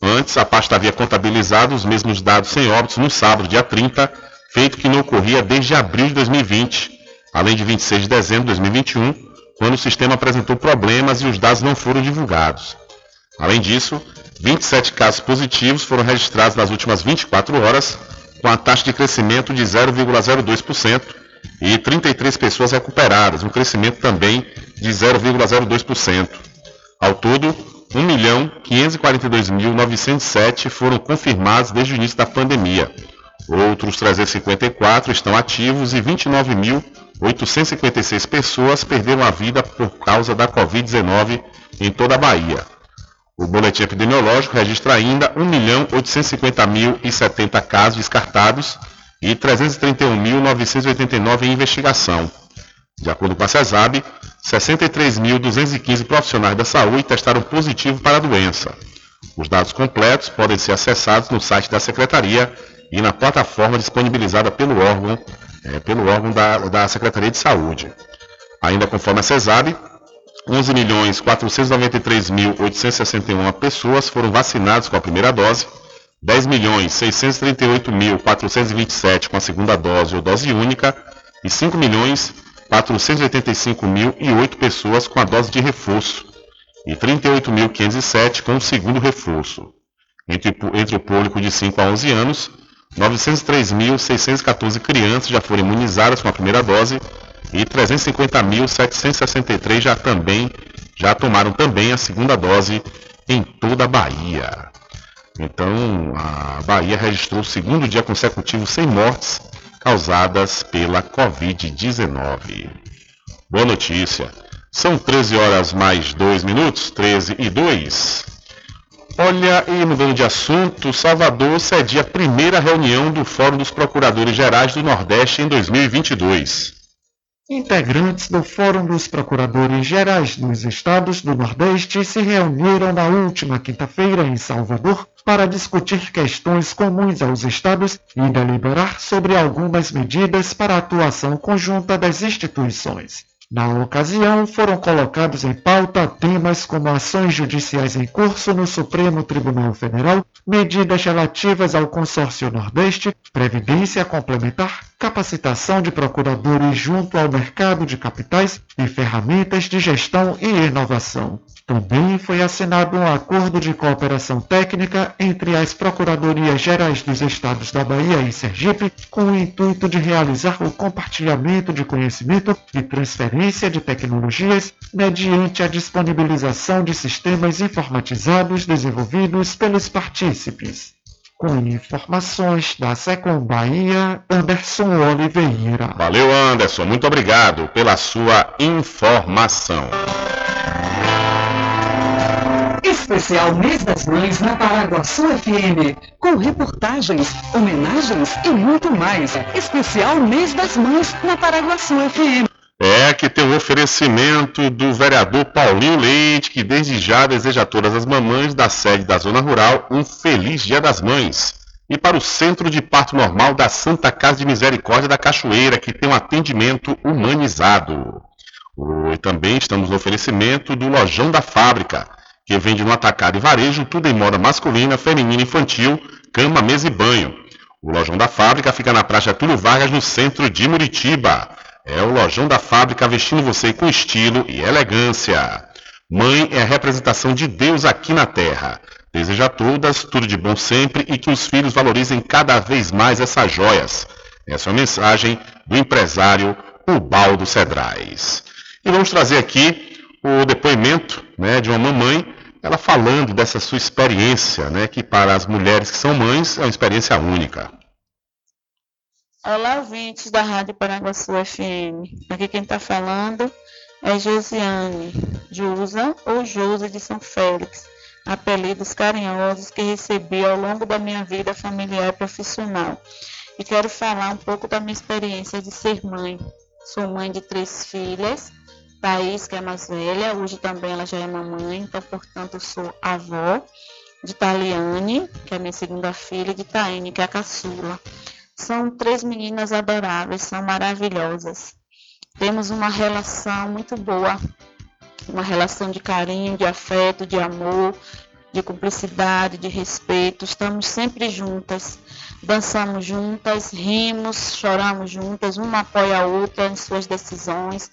A: Antes, a pasta havia contabilizado os mesmos dados sem óbitos no sábado, dia 30, feito que não ocorria desde abril de 2020, além de 26 de dezembro de 2021, quando o sistema apresentou problemas e os dados não foram divulgados. Além disso, 27 casos positivos foram registrados nas últimas 24 horas, com a taxa de crescimento de 0,02% e 33 pessoas recuperadas, um crescimento também de 0,02%. Ao todo, 1.542.907 foram confirmados desde o início da pandemia. Outros 354 estão ativos e 29.000 856 pessoas perderam a vida por causa da Covid-19 em toda a Bahia. O boletim epidemiológico registra ainda 1.850.070 casos descartados e 331.989 em investigação. De acordo com a CESAB, 63.215 profissionais da saúde testaram positivo para a doença. Os dados completos podem ser acessados no site da Secretaria e na plataforma disponibilizada pelo órgão, é, pelo órgão da, da Secretaria de Saúde. Ainda conforme a CESAB, 11.493.861 pessoas foram vacinadas com a primeira dose, 10.638.427 com a segunda dose ou dose única e 5.485.008 pessoas com a dose de reforço e 38.507 com o segundo reforço. Entre, entre o público de 5 a 11 anos, 903.614 crianças já foram imunizadas com a primeira dose e 350.763 já também já tomaram também a segunda dose em toda a Bahia. Então, a Bahia registrou o segundo dia consecutivo sem mortes causadas pela Covid-19. Boa notícia. São 13 horas mais 2 minutos, 13 e 2. Olha, e mudando de assunto, Salvador cedia a primeira reunião do Fórum dos Procuradores Gerais do Nordeste em 2022.
Q: Integrantes do Fórum dos Procuradores Gerais dos Estados do Nordeste se reuniram na última quinta-feira em Salvador para discutir questões comuns aos estados e deliberar sobre algumas medidas para a atuação conjunta das instituições. Na ocasião, foram colocados em pauta temas como ações judiciais em curso no Supremo Tribunal Federal, medidas relativas ao Consórcio Nordeste, previdência complementar, capacitação de procuradores junto ao mercado de capitais e ferramentas de gestão e inovação. Também foi assinado um acordo de cooperação técnica entre as Procuradorias Gerais dos Estados da Bahia e Sergipe, com o intuito de realizar o compartilhamento de conhecimento e transferência de tecnologias mediante a disponibilização de sistemas informatizados desenvolvidos pelos partícipes. Com informações da Secom Bahia, Anderson Oliveira.
A: Valeu, Anderson. Muito obrigado pela sua informação.
M: Especial Mês das Mães na Paraguaçu FM, com reportagens, homenagens e muito mais. Especial Mês das Mães na Paraguaçu FM.
A: É que tem o um oferecimento do vereador Paulinho Leite, que desde já deseja a todas as mamães da sede da Zona Rural um feliz Dia das Mães. E para o Centro de Parto Normal da Santa Casa de Misericórdia da Cachoeira, que tem um atendimento humanizado. E também estamos no oferecimento do Lojão da Fábrica que vende no atacado e varejo tudo em moda masculina, feminina, infantil, cama, mesa e banho. O Lojão da Fábrica fica na Praça Túlio Vargas, no centro de Muritiba. É o Lojão da Fábrica vestindo você com estilo e elegância. Mãe é a representação de Deus aqui na Terra. Deseja a todas tudo de bom sempre e que os filhos valorizem cada vez mais essas joias. Essa é a mensagem do empresário Ubaldo Cedrais. E vamos trazer aqui o depoimento né, de uma mamãe, ela falando dessa sua experiência, né, que para as mulheres que são mães é uma experiência única.
R: Olá, ouvintes da Rádio Paraguaçu FM. Aqui quem está falando é Josiane Jusa ou Josa de São Félix, apelidos carinhosos que recebi ao longo da minha vida familiar e profissional. E quero falar um pouco da minha experiência de ser mãe. Sou mãe de três filhas Thaís, que é mais velha, hoje também ela já é mamãe, então, portanto, sou avó de Taliane, que é minha segunda filha, e de Taine, que é a caçula. São três meninas adoráveis, são maravilhosas. Temos uma relação muito boa, uma relação de carinho, de afeto, de amor, de cumplicidade, de respeito. Estamos sempre juntas, dançamos juntas, rimos, choramos juntas, uma apoia a outra em suas decisões.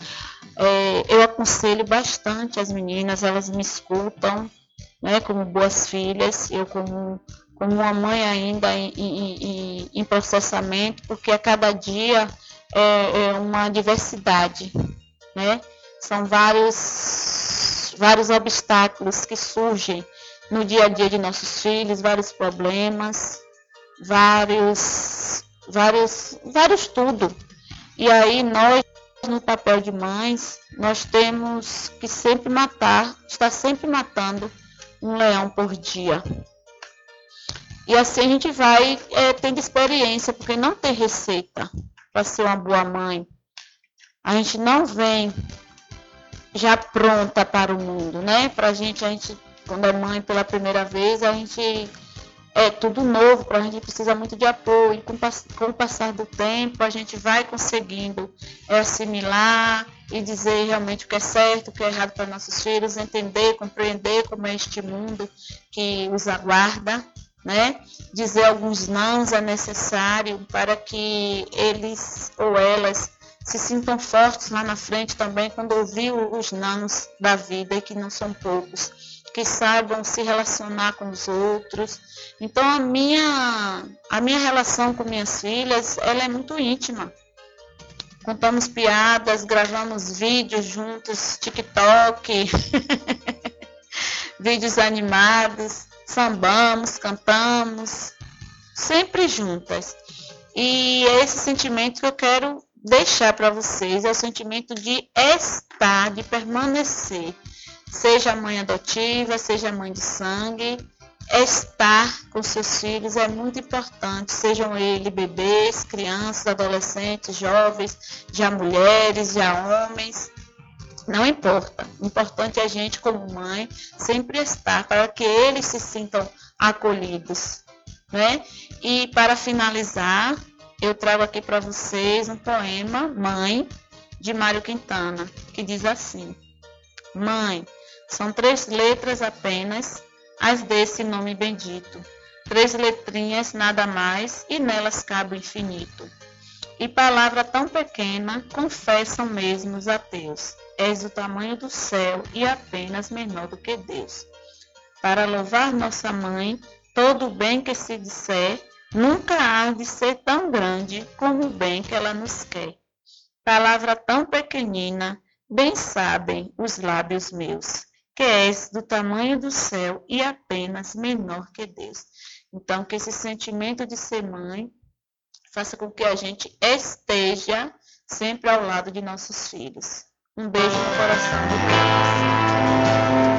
R: É, eu aconselho bastante as meninas, elas me escutam, né, como boas filhas, eu como, como uma mãe ainda em, em, em processamento, porque a cada dia é, é, uma diversidade, né? São vários, vários obstáculos que surgem no dia a dia de nossos filhos, vários problemas, vários, vários, vários tudo. E aí nós no papel de mães, nós temos que sempre matar, estar sempre matando um leão por dia. E assim a gente vai é, tendo experiência, porque não tem receita para ser uma boa mãe. A gente não vem já pronta para o mundo, né? Para a gente, a gente, quando é mãe pela primeira vez, a gente é tudo novo, para a gente precisa muito de apoio. E com, com, o passar do tempo, a gente vai conseguindo assimilar e dizer realmente o que é certo, o que é errado para nossos filhos, entender, compreender como é este mundo que os aguarda, né? Dizer alguns nãos é necessário para que eles ou elas se sintam fortes lá na frente também quando ouvir os nãos da vida e que não são poucos que saibam se relacionar com os outros. Então a minha a minha relação com minhas filhas, ela é muito íntima. Contamos piadas, gravamos vídeos juntos, TikTok, <laughs> vídeos animados, sambamos, cantamos, sempre juntas. E é esse sentimento que eu quero deixar para vocês, é o sentimento de estar, de permanecer seja mãe adotiva, seja mãe de sangue, estar com seus filhos é muito importante, sejam eles bebês, crianças, adolescentes, jovens, já mulheres, já homens, não importa. O importante é a gente, como mãe, sempre estar para que eles se sintam acolhidos. Né? E para finalizar, eu trago aqui para vocês um poema, Mãe, de Mário Quintana, que diz assim: Mãe, são três letras apenas, as desse nome bendito. Três letrinhas, nada mais, e nelas cabe o infinito. E palavra tão pequena, confessam mesmo os ateus. És o tamanho do céu e apenas menor do que Deus. Para louvar nossa mãe, todo o bem que se disser, nunca há de ser tão grande como o bem que ela nos quer. Palavra tão pequenina, bem sabem os lábios meus que és do tamanho do céu e apenas menor que Deus. Então, que esse sentimento de ser mãe faça com que a gente esteja sempre ao lado de nossos filhos. Um beijo no coração
M: de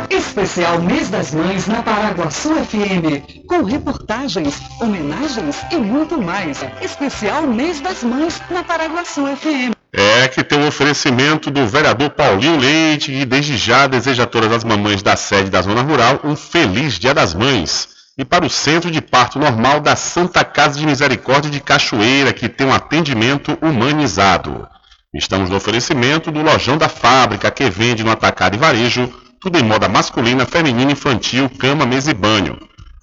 M: Deus. Especial Mês das Mães na Paraguaçu FM, com reportagens, homenagens e muito mais. Especial Mês das Mães na Paraguaçu FM.
A: É que tem um oferecimento do vereador Paulinho Leite, que desde já deseja a todas as mamães da sede da Zona Rural um feliz Dia das Mães. E para o Centro de Parto Normal da Santa Casa de Misericórdia de Cachoeira, que tem um atendimento humanizado. Estamos no oferecimento do Lojão da Fábrica, que vende no atacado e varejo, tudo em moda masculina, feminina, infantil, cama, mesa e banho.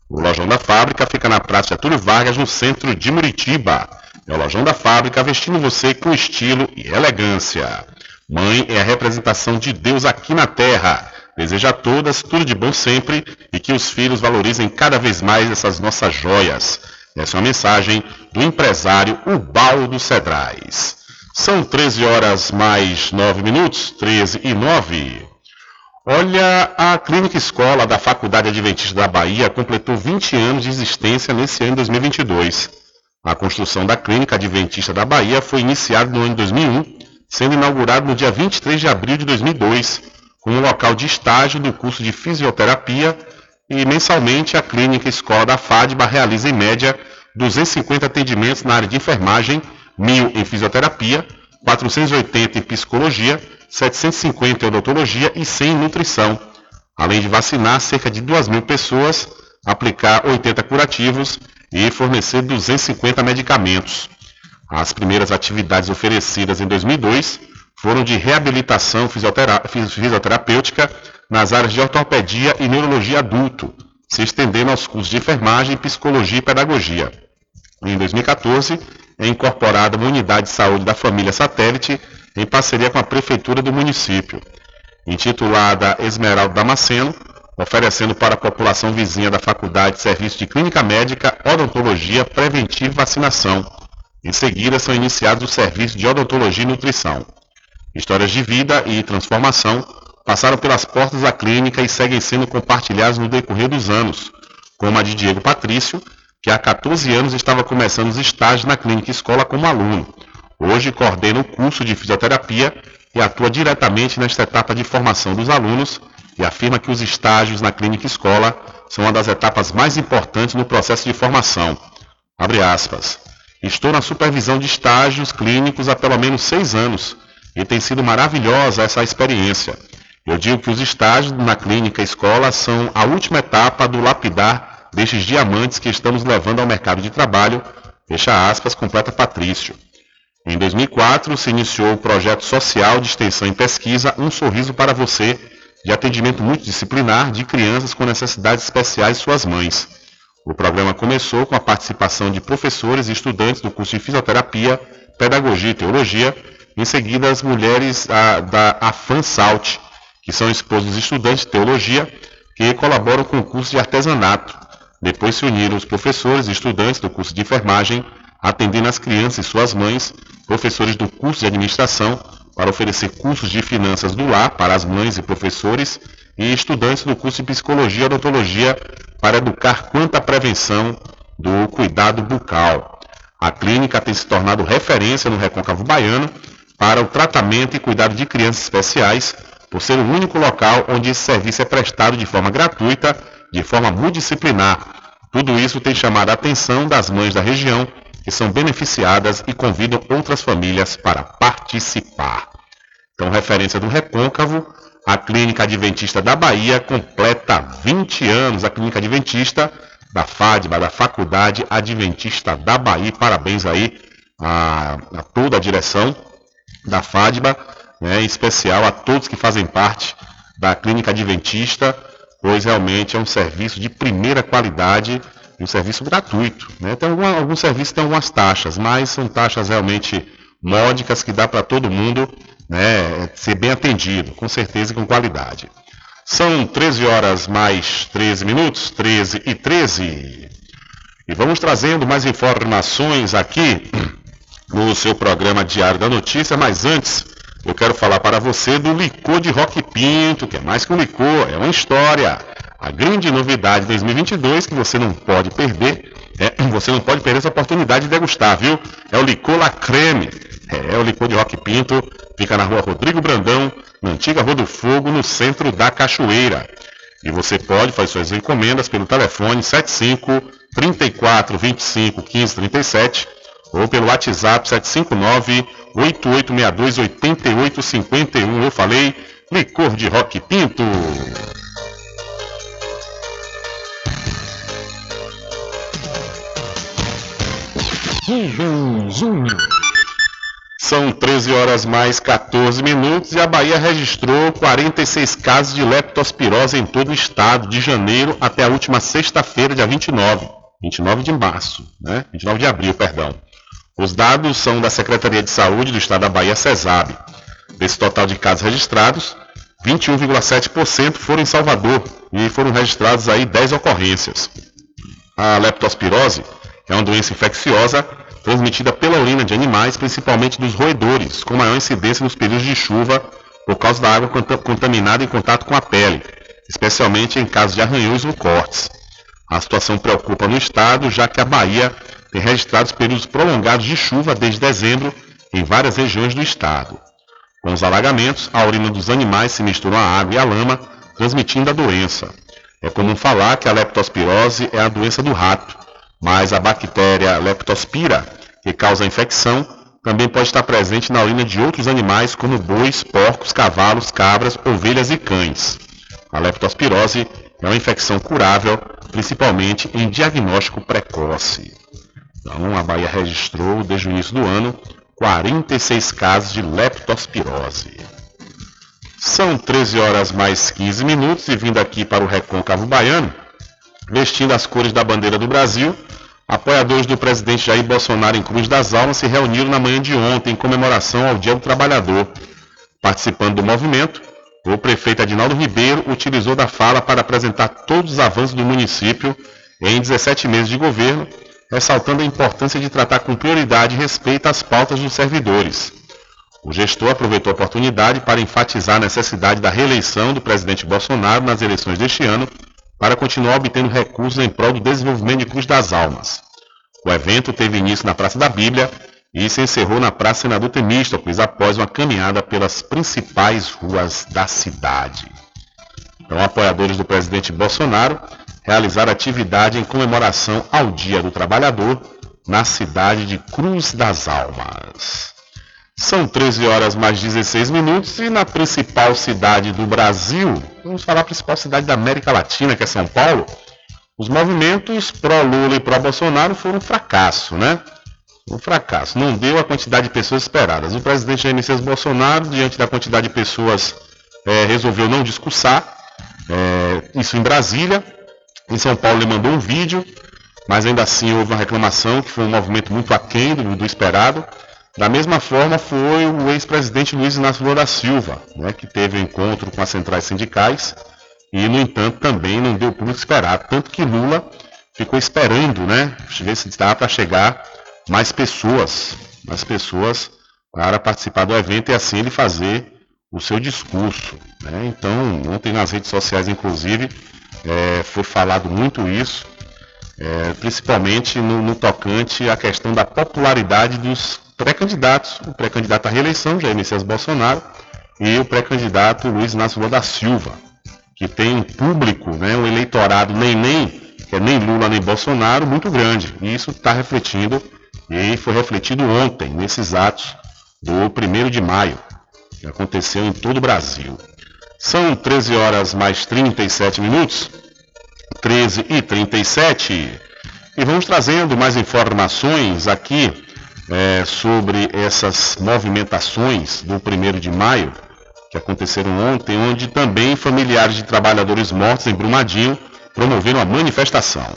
A: O Lojão da Fábrica fica na Praça Túlio Vargas, no centro de Muritiba. É o Lojão da Fábrica vestindo você com estilo e elegância. Mãe é a representação de Deus aqui na Terra. Deseja a todas tudo de bom sempre e que os filhos valorizem cada vez mais essas nossas joias. Essa é uma mensagem do empresário Ubaldo Cedrais. São 13 horas mais 9 minutos, 13 e 9. Olha, a Clínica Escola da Faculdade Adventista da Bahia completou 20 anos de existência nesse ano de 2022. A construção da Clínica Adventista da Bahia foi iniciada no ano de 2001, sendo inaugurado no dia 23 de abril de 2002, como local de estágio do curso de fisioterapia e mensalmente a Clínica Escola da FADBA realiza em média 250 atendimentos na área de enfermagem, 1.000 em fisioterapia, 480 em psicologia, 750 em odontologia e 100 em nutrição, além de vacinar cerca de 2 mil pessoas, aplicar 80 curativos e fornecer 250 medicamentos. As primeiras atividades oferecidas em 2002 foram de reabilitação fisioterapêutica nas áreas de ortopedia e neurologia adulto, se estendendo aos cursos de enfermagem, psicologia e pedagogia. Em 2014, é incorporada uma unidade de saúde da família satélite em parceria com a prefeitura do município. Intitulada Esmeralda Damasceno, oferecendo para a população vizinha da faculdade serviço de clínica médica, odontologia, preventiva e vacinação. Em seguida, são iniciados os serviços de odontologia e nutrição. Histórias de vida e transformação passaram pelas portas da clínica e seguem sendo compartilhadas no decorrer dos anos, como a de Diego Patrício, que há 14 anos estava começando os estágios na clínica escola como aluno. Hoje coordena o curso de fisioterapia e atua diretamente nesta etapa de formação dos alunos e afirma que os estágios na clínica escola são uma das etapas mais importantes no processo de formação. Abre aspas. Estou na supervisão de estágios clínicos há pelo menos seis anos e tem sido maravilhosa essa experiência. Eu digo que os estágios na clínica escola são a última etapa do lapidar destes diamantes que estamos levando ao mercado de trabalho, fecha aspas, completa Patrício. Em 2004, se iniciou o projeto social de extensão e pesquisa Um Sorriso para Você, de atendimento multidisciplinar de crianças com necessidades especiais e suas mães. O programa começou com a participação de professores e estudantes do curso de Fisioterapia, Pedagogia e Teologia, em seguida as mulheres a, da AFANSALT, que são esposos estudantes de Teologia, que colaboram com o curso de Artesanato. Depois se uniram os professores e estudantes do curso de Enfermagem, atendendo as crianças e suas mães, professores do curso de Administração, para oferecer cursos de finanças do lar para as mães e professores, e estudantes do curso de Psicologia e Odontologia para educar quanto à prevenção do cuidado bucal. A clínica tem se tornado referência no Recôncavo Baiano para o tratamento e cuidado de crianças especiais, por ser o único local onde esse serviço é prestado de forma gratuita, de forma multidisciplinar. Tudo isso tem chamado a atenção das mães da região, que são beneficiadas e convidam outras famílias para participar. Então, referência do Recôncavo, a Clínica Adventista da Bahia completa 20 anos. A Clínica Adventista da FADBA, da Faculdade Adventista da Bahia. Parabéns aí a, a toda a direção da FADBA, né, em especial a todos que fazem parte da Clínica Adventista, pois realmente é um serviço de primeira qualidade um serviço gratuito. Né? Tem alguma, alguns serviços têm algumas taxas, mas são taxas realmente módicas que dá para todo mundo né, ser bem atendido, com certeza e com qualidade. São 13 horas mais 13 minutos, 13 e 13. E vamos trazendo mais informações aqui <clears throat> no seu programa Diário da Notícia, mas antes eu quero falar para você do licor de Rock Pinto, que é mais que um licor, é uma história. A grande novidade de 2022 que você não pode perder, é, <clears throat> você não pode perder essa oportunidade de degustar, viu? É o licor La Creme. É, é o licor de Rock Pinto, fica na rua Rodrigo Brandão, na antiga Rua do Fogo, no centro da Cachoeira. E você pode fazer suas encomendas pelo telefone 75 34 25 15 37 ou pelo WhatsApp 759 8862 8851. Eu falei licor de Rock Pinto. São 13 horas mais 14 minutos e a Bahia registrou 46 casos de leptospirose em todo o estado, de janeiro até a última sexta-feira, dia 29. 29 de março, né? 29 de abril, perdão. Os dados são da Secretaria de Saúde do Estado da Bahia, CESAB. Desse total de casos registrados, 21,7% foram em Salvador e foram registrados aí 10 ocorrências. A leptospirose é uma doença infecciosa transmitida pela urina de animais, principalmente dos roedores, com maior incidência nos períodos de chuva por causa da água contaminada em contato com a pele, especialmente em casos de arranhões ou cortes. A situação preocupa no estado, já que a Bahia tem registrado períodos prolongados de chuva desde dezembro em várias regiões do estado. Com os alagamentos, a urina dos animais se mistura à água e à lama, transmitindo a doença. É comum falar que a leptospirose é a doença do rato, mas a bactéria Leptospira, que causa infecção, também pode estar presente na urina de outros animais, como bois, porcos, cavalos, cabras, ovelhas e cães. A leptospirose é uma infecção curável, principalmente em diagnóstico precoce. Então, a Bahia registrou, desde o início do ano, 46 casos de leptospirose. São 13 horas mais 15 minutos e vindo aqui para o Recôncavo Baiano, vestindo as cores da bandeira do Brasil, apoiadores do presidente Jair Bolsonaro em Cruz das Almas se reuniram na manhã de ontem em comemoração ao Dia do Trabalhador. Participando do movimento, o prefeito Adinaldo Ribeiro utilizou da fala para apresentar todos os avanços do município em 17 meses de governo, ressaltando a importância de tratar com prioridade e respeito às pautas dos servidores. O gestor aproveitou a oportunidade para enfatizar a necessidade da reeleição do presidente Bolsonaro nas eleições deste ano para continuar obtendo recursos em prol do desenvolvimento de Cruz das Almas. O evento teve início na Praça da Bíblia e se encerrou na Praça Senador Temístocles após uma caminhada pelas principais ruas da cidade. Então, apoiadores do presidente Bolsonaro realizaram atividade em comemoração ao Dia do Trabalhador na cidade de Cruz das Almas. São 13 horas mais 16 minutos e na principal cidade do Brasil, vamos falar a principal cidade da América Latina, que é São Paulo, os movimentos pró-Lula e pró-Bolsonaro foram um fracasso, né? Um fracasso. Não deu a quantidade de pessoas esperadas. O presidente Jair Messias Bolsonaro, diante da quantidade de pessoas, é, resolveu não discursar. É, isso em Brasília. Em São Paulo ele mandou um vídeo, mas ainda assim houve uma reclamação que foi um movimento muito aquém do, do esperado. Da mesma forma foi o ex-presidente Luiz Inácio Lula da Silva, né, que teve um encontro com as centrais sindicais e, no entanto, também não deu público esperado. Tanto que Lula ficou esperando, né? Ver se dá para chegar mais pessoas, mais pessoas para participar do evento e assim ele fazer o seu discurso. Né? Então, ontem nas redes sociais, inclusive, é, foi falado muito isso, é, principalmente no, no, tocante à questão da popularidade dos pré-candidatos, o pré-candidato à reeleição, Jair Messias Bolsonaro, e o pré-candidato Luiz Inácio Lula da Silva, que tem um público, né, um eleitorado nem nem, que é nem Lula nem Bolsonaro, muito grande. E isso está refletindo, e foi refletido ontem, nesses atos do 1 de maio, que aconteceu em todo o Brasil. São 13 horas mais 37 minutos, 13 e 37, e vamos trazendo mais informações aqui é, sobre essas movimentações do 1 de maio que aconteceram ontem, onde também familiares de trabalhadores mortos em Brumadinho promoveram a manifestação.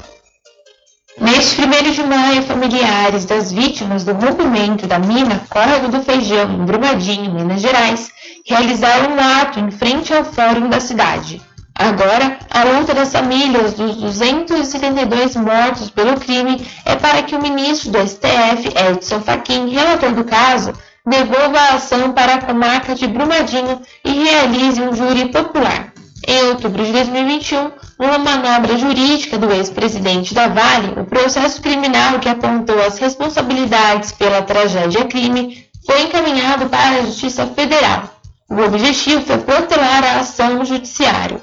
H: Neste 1 de maio, familiares das vítimas do rompimento da mina Córrego do Feijão, em Brumadinho, Minas Gerais, realizaram um ato em frente ao fórum da cidade. Agora, a luta das famílias dos 272 mortos pelo crime é para que o ministro do STF, Edson Fachin, relator do caso, devolva a ação para a comarca de Brumadinho e realize um júri popular. Em outubro de 2021, numa manobra jurídica do ex-presidente da Vale, o processo criminal que apontou as responsabilidades pela tragédia crime foi encaminhado para a Justiça Federal. O objetivo foi protelar a ação no Judiciário.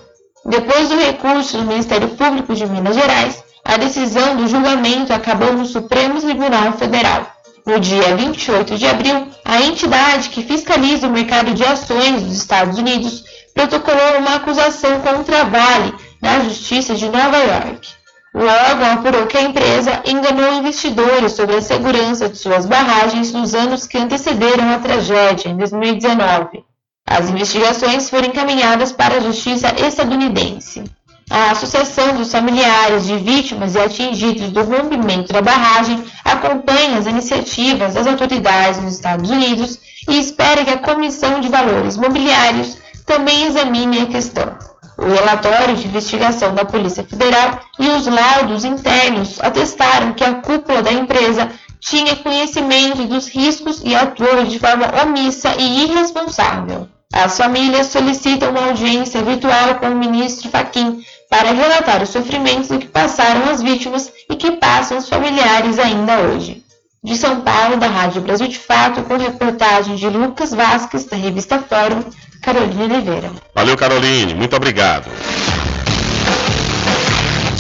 H: Depois do recurso do Ministério Público de Minas Gerais, a decisão do julgamento acabou no Supremo Tribunal Federal. No dia 28 de abril, a entidade que fiscaliza o mercado de ações dos Estados Unidos protocolou uma acusação contra a Vale na Justiça de Nova York. O órgão apurou que a empresa enganou investidores sobre a segurança de suas barragens nos anos que antecederam a tragédia, em 2019. As investigações foram encaminhadas para a Justiça estadunidense. A Associação dos Familiares de Vítimas e Atingidos do Rompimento da Barragem acompanha as iniciativas das autoridades nos Estados Unidos e espera que a Comissão de Valores Mobiliários também examine a questão. O relatório de investigação da Polícia Federal e os laudos internos atestaram que a cúpula da empresa tinha conhecimento dos riscos e atuou de forma omissa e irresponsável. As famílias solicitam uma audiência virtual com o ministro Fachin para relatar os sofrimentos que passaram as vítimas e que passam os familiares ainda hoje. De São Paulo, da Rádio Brasil de Fato, com reportagem de Lucas Vasques, da revista Fórum, Carolina Oliveira.
A: Valeu, Caroline. Muito obrigado.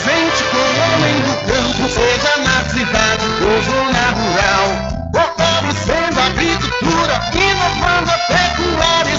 J: presente com o homem do campo, seja na cidade ou zona rural. Fortalecendo a agricultura, inovando a pecuária,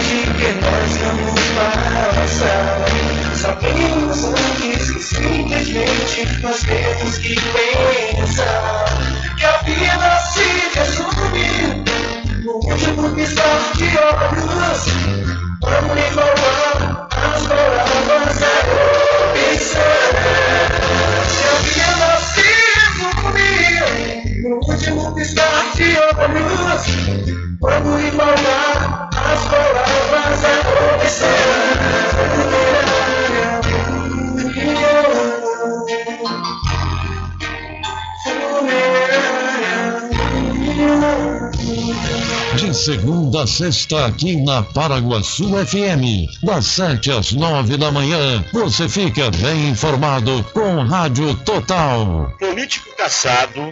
J: que nós vamos passar. Sabemos antes que simplesmente nós temos que pensar que a vida se resume no último piscar de olhos. Vamos enrolar as palavras a opção. Que a vida resume no último piscar de olhos. Vamos embalar as palavras
B: De segunda a sexta aqui na Paraguaçu FM, das sete às nove da manhã, você fica bem informado com Rádio Total.
S: Político caçado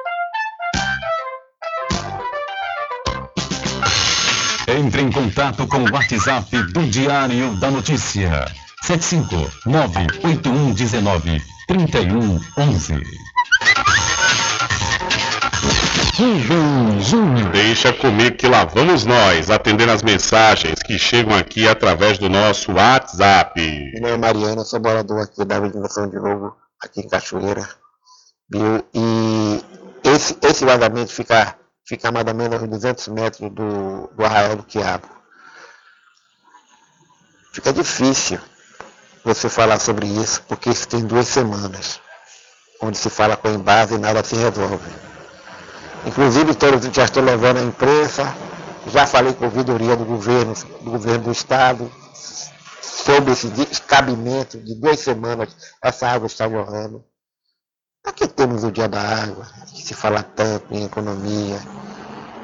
B: Entre em contato com o WhatsApp do Diário da Notícia. 759-8119-3111.
A: Deixa comigo que lá vamos nós, atendendo as mensagens que chegam aqui através do nosso WhatsApp.
T: Meu nome é Mariana, sou morador aqui da Avenida de Novo, aqui em Cachoeira. Viu? E esse, esse vazamento fica, fica a mais ou menos uns 200 metros do, do Arraial do Quiabo. Fica difícil você falar sobre isso, porque isso tem duas semanas, onde se fala com embase e nada se resolve. Inclusive, todos já estou levando a imprensa, já falei com a ouvidoria do governo, do governo do Estado, sobre esse descabimento de duas semanas, essa água está morrendo. Aqui temos o dia da água, que se fala tanto em economia,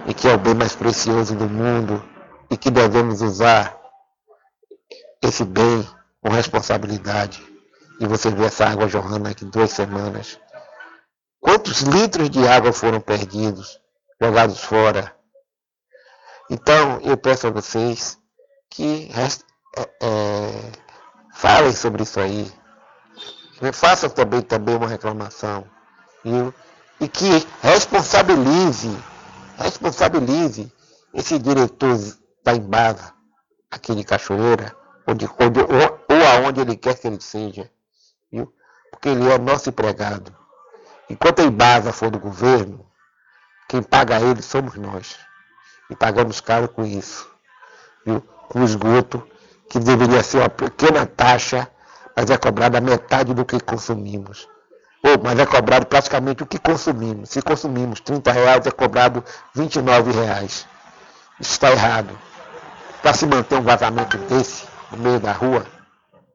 T: e que é o bem mais precioso do mundo, e que devemos usar esse bem com responsabilidade. E você vê essa água jorrando aqui duas semanas. Quantos litros de água foram perdidos, jogados fora? Então, eu peço a vocês que é, é, falem sobre isso aí. Façam também, também uma reclamação. Viu? E que responsabilize, responsabilize esse diretor da Embasa, aqui de Cachoeira, ou, de, ou, ou, aonde ele quer que ele seja. Viu? Porque ele é nosso empregado. Enquanto a Embasa for do governo, quem paga ele somos nós. E pagamos caro com isso. Viu? Com o esgoto, que deveria ser uma pequena taxa, mas é cobrada metade do que consumimos. Ou, mas é cobrado praticamente o que consumimos. Se consumimos 30 reais, é cobrado 29 reais. Está errado. Para se manter um vazamento desse no meio da rua,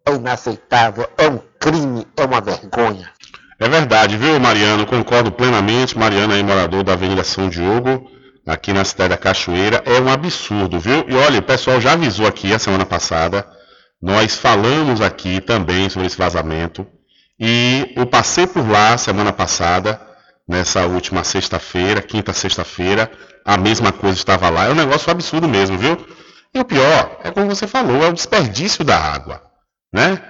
T: é inaceitável, é um crime, é uma vergonha.
A: É verdade, viu, Mariano? Concordo plenamente. Mariano é morador da Avenida São Diogo, aqui na cidade da Cachoeira. É um absurdo, viu? E olha, o pessoal já avisou aqui a semana passada. Nós falamos aqui também sobre esse vazamento. E eu passei por lá semana passada, nessa última sexta-feira, quinta sexta-feira, a mesma coisa estava lá. É um negócio absurdo mesmo, viu? E o pior é como você falou, é o desperdício da água, né?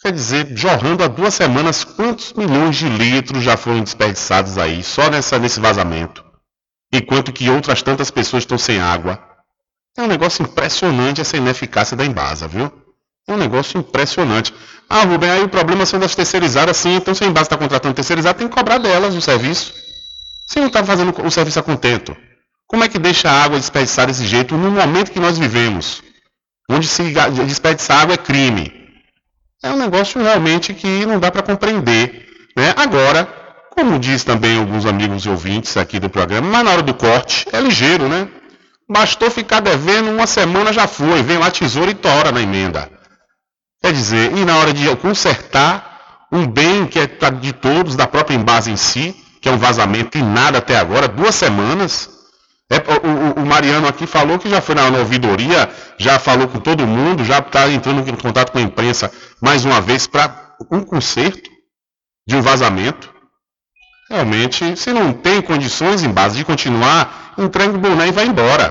A: Quer dizer, jorrando há duas semanas, quantos milhões de litros já foram desperdiçados aí, só nessa, nesse vazamento? Enquanto que outras tantas pessoas estão sem água. É um negócio impressionante essa ineficácia da Embasa, viu? É um negócio impressionante. Ah, Rubem, aí o problema são das terceirizadas, sim. Então, se a Embasa está contratando terceirizada, tem que cobrar delas o serviço. Você não está fazendo o serviço a contento. Como é que deixa a água desperdiçar desse jeito no momento que nós vivemos? Onde se desperdiçar água é crime é um negócio realmente que não dá para compreender. Né? Agora, como diz também alguns amigos e ouvintes aqui do programa, mas na hora do corte é ligeiro, né? Bastou ficar devendo uma semana já foi, vem lá tesoura e tora na emenda. Quer dizer, e na hora de consertar um bem que é de todos, da própria embase em si, que é um vazamento e nada até agora, duas semanas, é, o, o, Mariano aqui falou que já foi na, na ouvidoria, já falou com todo mundo, já está entrando em contato com a imprensa mais uma vez para um conserto de um vazamento. Realmente, se não tem condições em base de continuar, entrega o boné e vai embora.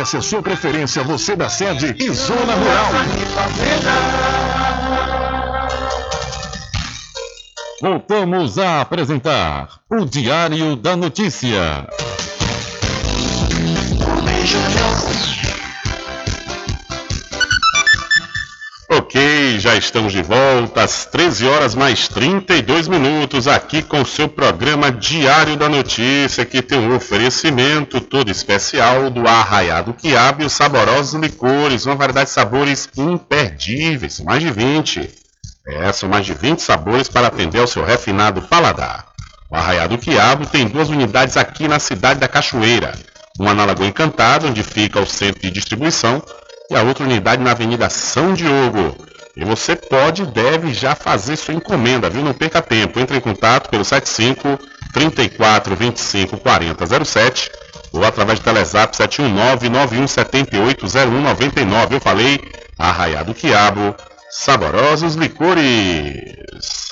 U: a sua preferência, você da sede e zona rural.
B: Voltamos a apresentar o Diário da Notícia.
A: Ok, já estamos de volta às 13 horas mais 32 minutos aqui com o seu programa Diário da Notícia, que tem um oferecimento todo especial do Arraiado Quiabo e os saborosos licores, uma variedade de sabores imperdíveis, mais de 20. É, são mais de 20 sabores para atender ao seu refinado paladar. O Arraiado Quiabo tem duas unidades aqui na cidade da Cachoeira, uma na Lagoa Encantada, onde fica o centro de distribuição, e a outra unidade na Avenida São Diogo. E você pode e deve já fazer sua encomenda, viu? Não perca tempo. Entre em contato pelo 75 34 25 40 07 ou através do Telezap 719 9178 0199. Eu falei, Arraiado Quiabo, saborosos licores.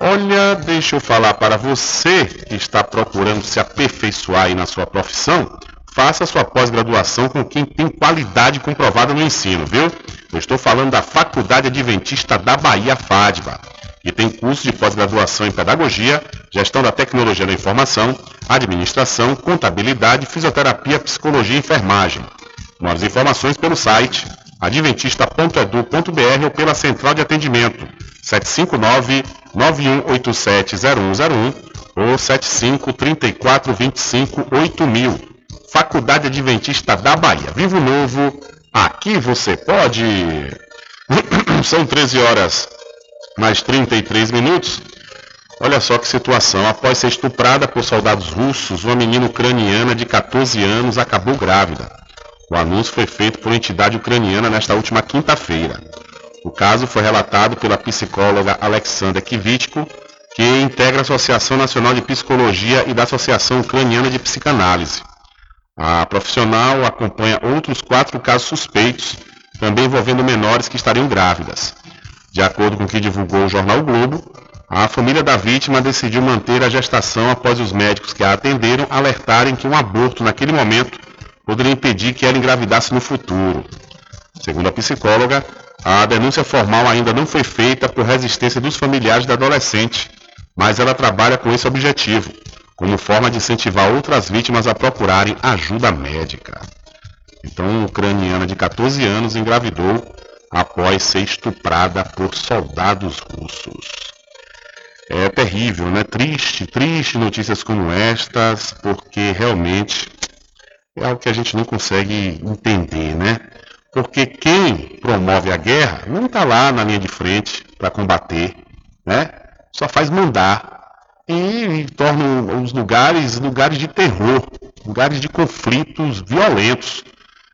A: Olha, deixa eu falar para você que está procurando se aperfeiçoar aí na sua profissão faça sua pós-graduação com quem tem qualidade comprovada no ensino, viu? Eu estou falando da Faculdade Adventista da Bahia, FADBA, que tem curso de pós-graduação em Pedagogia, Gestão da Tecnologia da Informação, Administração, Contabilidade, Fisioterapia, Psicologia e Enfermagem. Mais informações pelo site adventista.edu.br ou pela central de atendimento 759-9187-0101 ou 75 34 25 8000. Faculdade Adventista da Bahia. Vivo Novo, aqui você pode. <clears throat> São 13 horas mais 33 minutos. Olha só que situação. Após ser estuprada por soldados russos, uma menina ucraniana de 14 anos acabou grávida. O anúncio foi feito por entidade ucraniana nesta última quinta-feira. O caso foi relatado pela psicóloga Alexandra Kivitko, que integra a Associação Nacional de Psicologia e da Associação Ucraniana de Psicanálise. A profissional acompanha outros quatro casos suspeitos, também envolvendo menores que estariam grávidas. De acordo com o que divulgou o jornal Globo, a família da vítima decidiu manter a gestação após os médicos que a atenderam alertarem que um aborto naquele momento poderia impedir que ela engravidasse no futuro. Segundo a psicóloga, a denúncia formal ainda não foi feita por resistência dos familiares da adolescente, mas ela trabalha com esse objetivo como forma de incentivar outras vítimas a procurarem ajuda médica. Então, uma ucraniana de 14 anos engravidou após ser estuprada por soldados russos. É terrível, né? Triste, triste notícias como estas, porque realmente é algo que a gente não consegue entender, né? Porque quem promove a guerra não está lá na linha de frente para combater, né? Só faz mandar e tornam os lugares lugares de terror, lugares de conflitos violentos.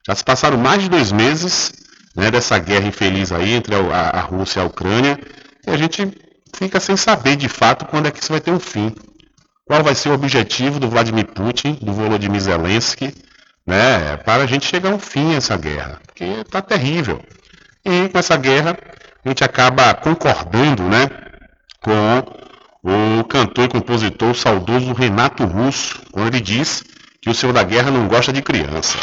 A: Já se passaram mais de dois meses né, dessa guerra infeliz aí entre a, a Rússia e a Ucrânia e a gente fica sem saber de fato quando é que isso vai ter um fim. Qual vai ser o objetivo do Vladimir Putin, do Volodymyr Zelensky, né, para a gente chegar a um fim a essa guerra, porque está terrível. E com essa guerra a gente acaba concordando né, com o cantor e compositor saudoso Renato Russo, quando ele diz que o Senhor da Guerra não gosta de criança.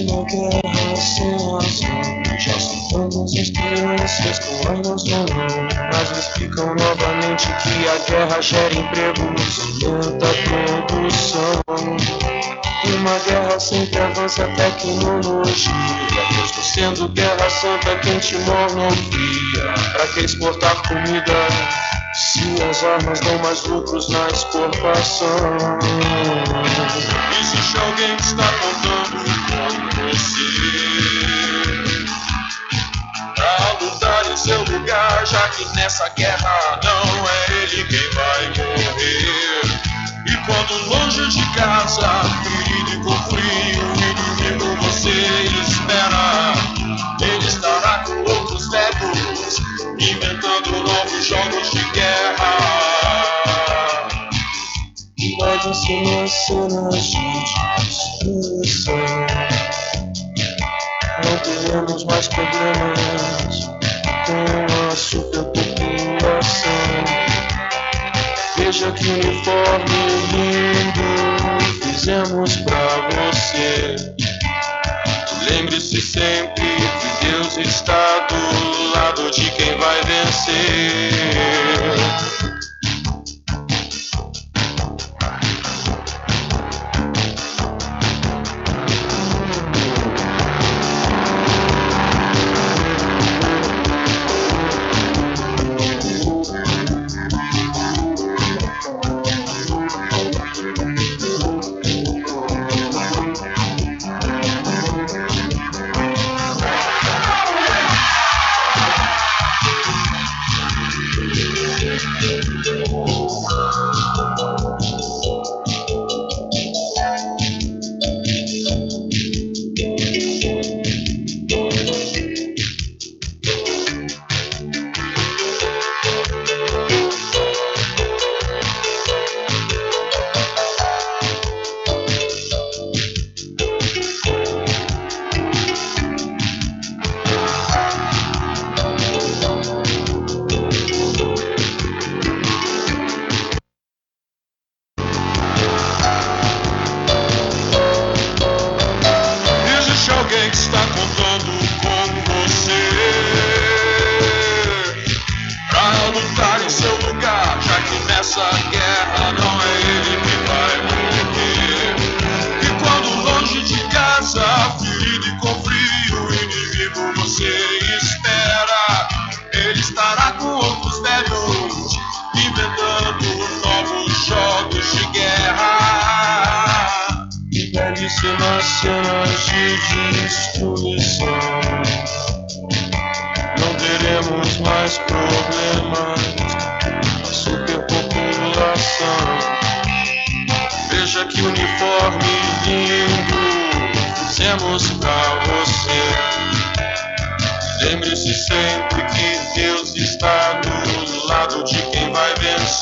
V: Uma guerra sem razão Já são tantas as crianças com armas na mão Mas explicam novamente que a guerra gera empregos Aumenta a produção uma guerra sempre avança a tecnologia. Mesmo sendo guerra santa, quem te monofia. Pra que exportar comida se as armas dão mais lucros na exportação?
J: Existe alguém que está contando com você Pra lutar em seu lugar Já que nessa guerra não é ele quem vai morrer. E quando longe de casa Ferido e com frio O inimigo você espera. Ele estará com outros velhos Inventando novos jogos de guerra
V: ser minhas cenas de destruição. Não teremos mais problemas com a superpopulação. Veja que uniforme lindo fizemos pra você. Lembre-se sempre que Deus está do lado de quem vai vencer.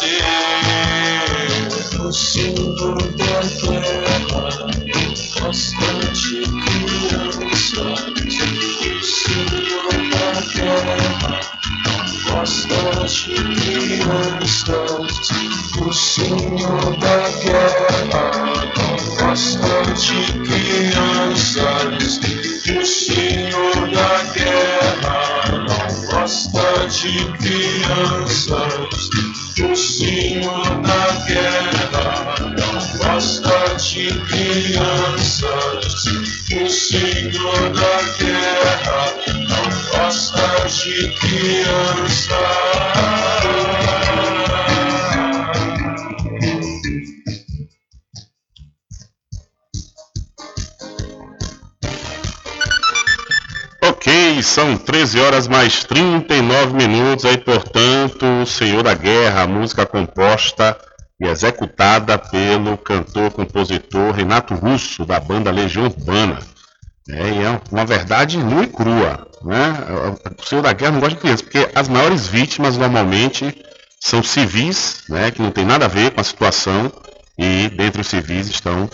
J: Vai
V: vencer. De crianças. O Senhor da guerra não gosta de crianças. O Senhor da guerra não gosta de crianças.
A: São 13 horas mais 39 minutos, aí portanto, o Senhor da Guerra, música composta e executada pelo cantor-compositor Renato Russo, da banda Legião Urbana. É, e é uma verdade nua e crua. Né? O Senhor da Guerra não gosta de crianças, porque as maiores vítimas normalmente são civis, né, que não tem nada a ver com a situação, e dentre os civis estão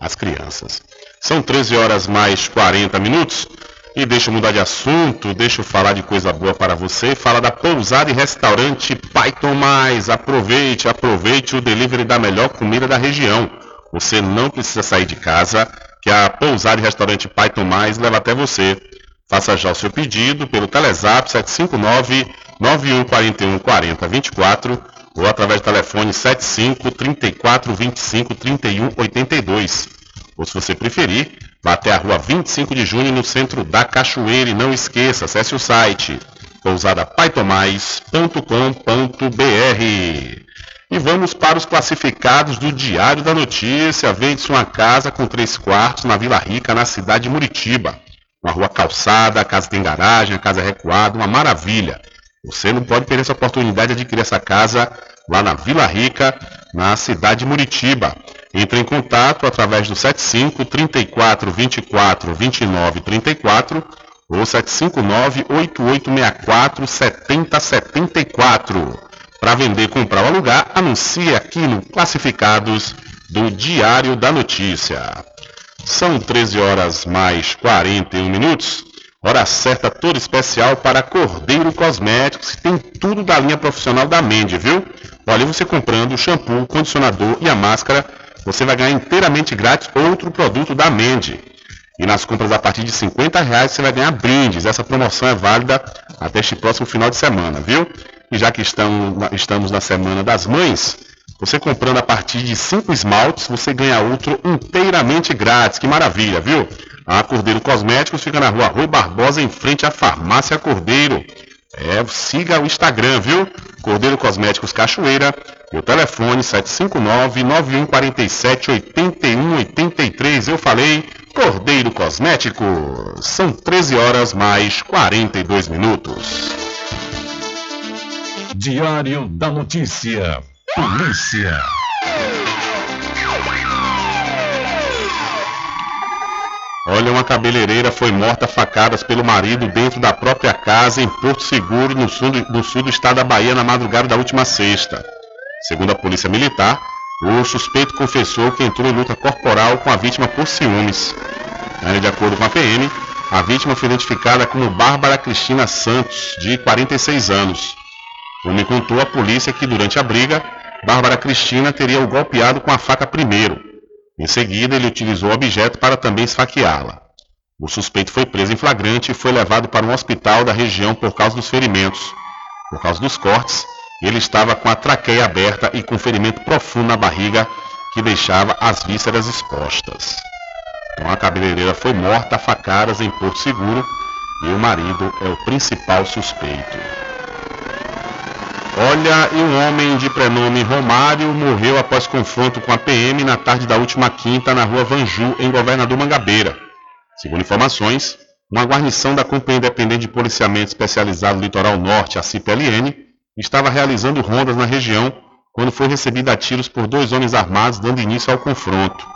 A: as crianças. São 13 horas mais 40 minutos. E deixa eu mudar de assunto, deixa eu falar de coisa boa para você. Fala da pousada e restaurante Python Mais. Aproveite, aproveite o delivery da melhor comida da região. Você não precisa sair de casa, que a pousada e restaurante Python Mais leva até você. Faça já o seu pedido pelo Telezap 759 9141 4024 ou através do telefone 75 34 25 31 82. Ou se você preferir, vá até a rua 25 de junho no centro da Cachoeira e não esqueça, acesse o site pousadapaitomais.com.br. E vamos para os classificados do Diário da Notícia. Vende-se uma casa com três quartos na Vila Rica, na cidade de Muritiba. Uma rua calçada, a casa tem garagem, a casa é recuada, uma maravilha. Você não pode perder essa oportunidade de adquirir essa casa lá na Vila Rica, na cidade de Muritiba. Entre em contato através do 75 34 24 29 34 ou 759 8864 7074. Para vender, comprar ou alugar, anuncie aqui no Classificados do Diário da Notícia. São 13 horas mais 41 minutos. Hora certa toda especial para Cordeiro Cosméticos, que tem tudo da linha profissional da Mende, viu? Olha, você comprando o shampoo, o condicionador e a máscara você vai ganhar inteiramente grátis outro produto da Mende. E nas compras a partir de 50 reais você vai ganhar brindes. Essa promoção é válida até este próximo final de semana, viu? E já que estamos, na Semana das Mães, você comprando a partir de 5 esmaltes, você ganha outro inteiramente grátis. Que maravilha, viu? A Cordeiro Cosméticos fica na rua Rui Barbosa, em frente à Farmácia Cordeiro. É, siga o Instagram, viu? Cordeiro Cosméticos Cachoeira. O telefone 759-9147-8183. Eu falei, Cordeiro Cosméticos. São 13 horas mais 42 minutos.
B: Diário da Notícia. Polícia.
A: Olha, uma cabeleireira foi morta facadas pelo marido dentro da própria casa em Porto Seguro, no sul, no sul do estado da Bahia, na madrugada da última sexta. Segundo a polícia militar, o suspeito confessou que entrou em luta corporal com a vítima por ciúmes. De acordo com a PM, a vítima foi identificada como Bárbara Cristina Santos, de 46 anos. O homem contou à polícia que durante a briga, Bárbara Cristina teria o golpeado com a faca primeiro em seguida, ele utilizou o objeto para também esfaqueá-la. O suspeito foi preso em flagrante e foi levado para um hospital da região por causa dos ferimentos. Por causa dos cortes, ele estava com a traqueia aberta e com ferimento profundo na barriga que deixava as vísceras expostas. Então a cabeleireira foi morta a facadas em Porto Seguro e o marido é o principal suspeito. Olha, e um homem de prenome Romário morreu após confronto com a PM na tarde da última quinta na rua Vanju, em Governador Mangabeira. Segundo informações, uma guarnição da Companhia Independente de Policiamento Especializado do Litoral Norte, a CPLN, estava realizando rondas na região quando foi recebida a tiros por dois homens armados, dando início ao confronto.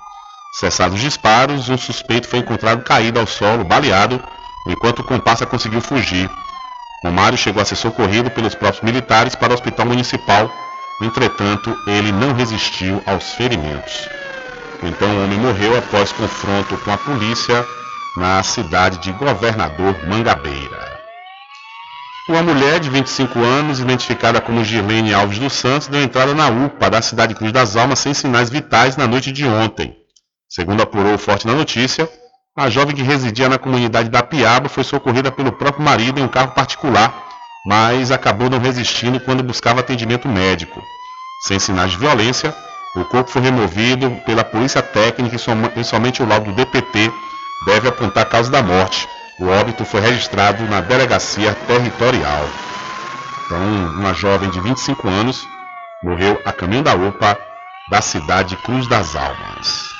A: Cessados os disparos, um suspeito foi encontrado caído ao solo, baleado, enquanto o comparsa conseguiu fugir. Romário chegou a ser socorrido pelos próprios militares para o hospital municipal, entretanto, ele não resistiu aos ferimentos. Então o homem morreu após confronto com a polícia na cidade de Governador Mangabeira. Uma mulher de 25 anos, identificada como Girlene Alves dos Santos, deu entrada na UPA da cidade Cruz das Almas sem sinais vitais na noite de ontem. Segundo apurou o Forte na notícia, a jovem que residia na comunidade da Piaba foi socorrida pelo próprio marido em um carro particular, mas acabou não resistindo quando buscava atendimento médico. Sem sinais de violência, o corpo foi removido pela polícia técnica e somente o laudo do DPT deve apontar a causa da morte. O óbito foi registrado na delegacia territorial. Então, uma jovem de 25 anos morreu a caminho da UPA da cidade Cruz das Almas.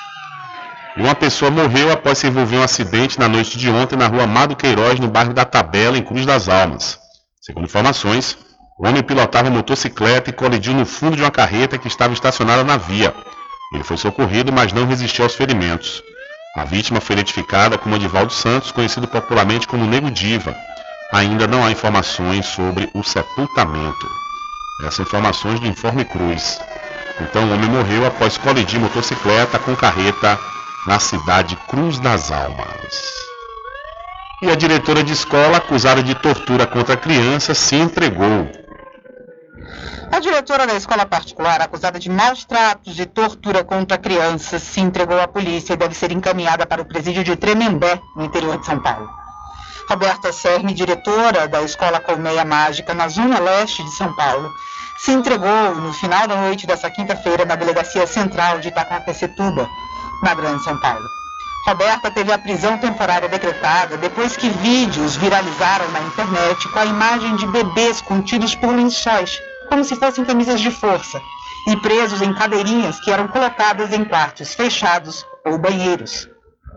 A: E uma pessoa morreu após se envolver em um acidente na noite de ontem na rua Amado Queiroz, no bairro da Tabela, em Cruz das Almas. Segundo informações, o homem pilotava motocicleta e colidiu no fundo de uma carreta que estava estacionada na via. Ele foi socorrido, mas não resistiu aos ferimentos. A vítima foi identificada como Edivaldo Santos, conhecido popularmente como Nego Diva. Ainda não há informações sobre o sepultamento. Essas informações do Informe Cruz. Então o homem morreu após colidir motocicleta com carreta na cidade Cruz das Almas. E a diretora de escola, acusada de tortura contra crianças, se entregou.
W: A diretora da escola particular, acusada de maus tratos e tortura contra crianças, se entregou à polícia e deve ser encaminhada para o presídio de Tremembé, no interior de São Paulo. Roberta Serme, diretora da Escola Colmeia Mágica, na zona leste de São Paulo, se entregou no final da noite dessa quinta-feira na Delegacia Central de Itaquaquecetuba, na Grande São Paulo. Roberta teve a prisão temporária decretada depois que vídeos viralizaram na internet com a imagem de bebês contidos por lençóis, como se fossem camisas de força, e presos em cadeirinhas que eram colocadas em quartos fechados ou banheiros.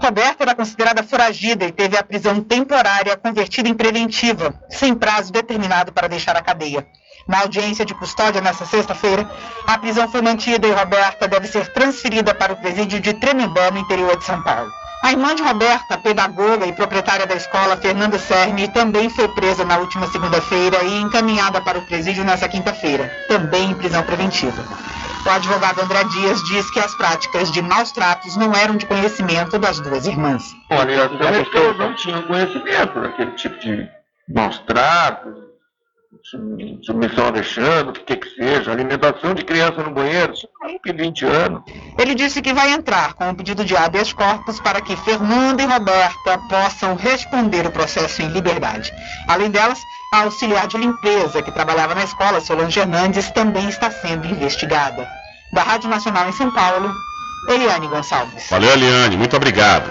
W: Roberta era considerada foragida e teve a prisão temporária convertida em preventiva, sem prazo determinado para deixar a cadeia. Na audiência de custódia nesta sexta-feira, a prisão foi mantida e Roberta deve ser transferida para o presídio de Tremembé, no interior de São Paulo. A irmã de Roberta, pedagoga e proprietária da escola, Fernanda Cerny, também foi presa na última segunda-feira e encaminhada para o presídio nesta quinta-feira, também em prisão preventiva. O advogado André Dias diz que as práticas de maus tratos não eram de conhecimento das duas irmãs.
X: Olha, as pessoas não tinham conhecimento daquele tipo de maus tratos, submissão a Alexandre, o que que seja, alimentação de criança no banheiro, isso tem 20 anos.
W: Ele disse que vai entrar com um pedido de habeas corpus para que Fernanda e Roberta possam responder o processo em liberdade. Além delas, a auxiliar de limpeza que trabalhava na escola, Solange Hernandes, também está sendo investigada. Da Rádio Nacional em São Paulo, Eliane Gonçalves.
A: Valeu, Eliane, muito obrigado.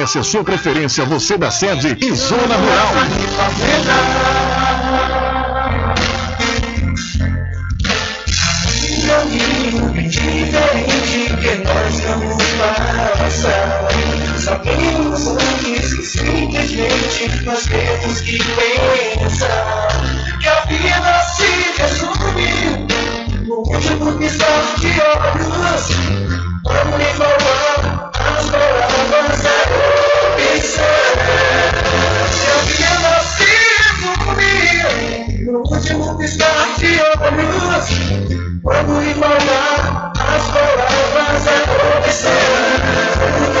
U: a sua preferência, você da sede e zona rural.
J: Se no último piscar de olhos. Vamos lhe falar as palavras da opção. Que a vida se resume no último piscar de olhos. Vamos lhe falar as palavras da opção.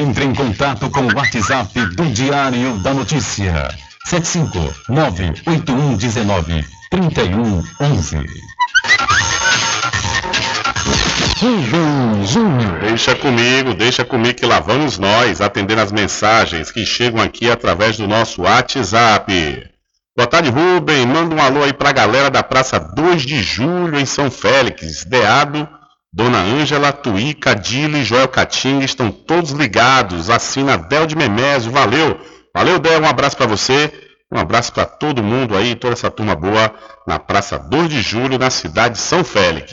B: Entre em contato com o WhatsApp do Diário da Notícia. 759-8119-3111.
A: Deixa comigo, deixa comigo que lá vamos nós atendendo as mensagens que chegam aqui através do nosso WhatsApp. Boa tarde, Rubem. Manda um alô aí pra galera da Praça 2 de Julho, em São Félix. Deado, Dona Ângela, Tuí, Cadile e Joel Catinga estão todos ligados. Assina Del de Memésio. Valeu. Valeu, Del. Um abraço pra você. Um abraço pra todo mundo aí, toda essa turma boa na Praça 2 de Julho, na cidade de São Félix.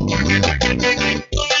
N: A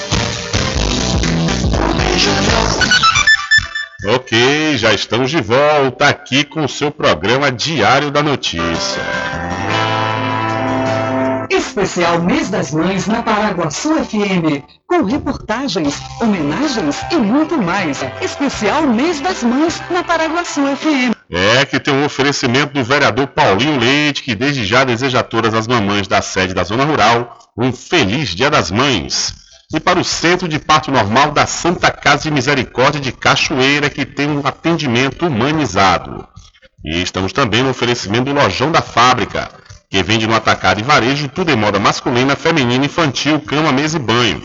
A: Ok, já estamos de volta aqui com o seu programa Diário da Notícia.
M: Especial Mês das Mães na Paraguaçu FM. Com reportagens, homenagens e muito mais. Especial Mês das Mães na Paraguaçu FM.
A: É que tem um oferecimento do vereador Paulinho Leite, que desde já deseja a todas as mamães da sede da Zona Rural um feliz Dia das Mães. E para o Centro de Parto Normal da Santa Casa de Misericórdia de Cachoeira, que tem um atendimento humanizado. E estamos também no oferecimento do Lojão da Fábrica, que vende no atacado e varejo tudo em moda masculina, feminina, infantil, cama, mesa e banho.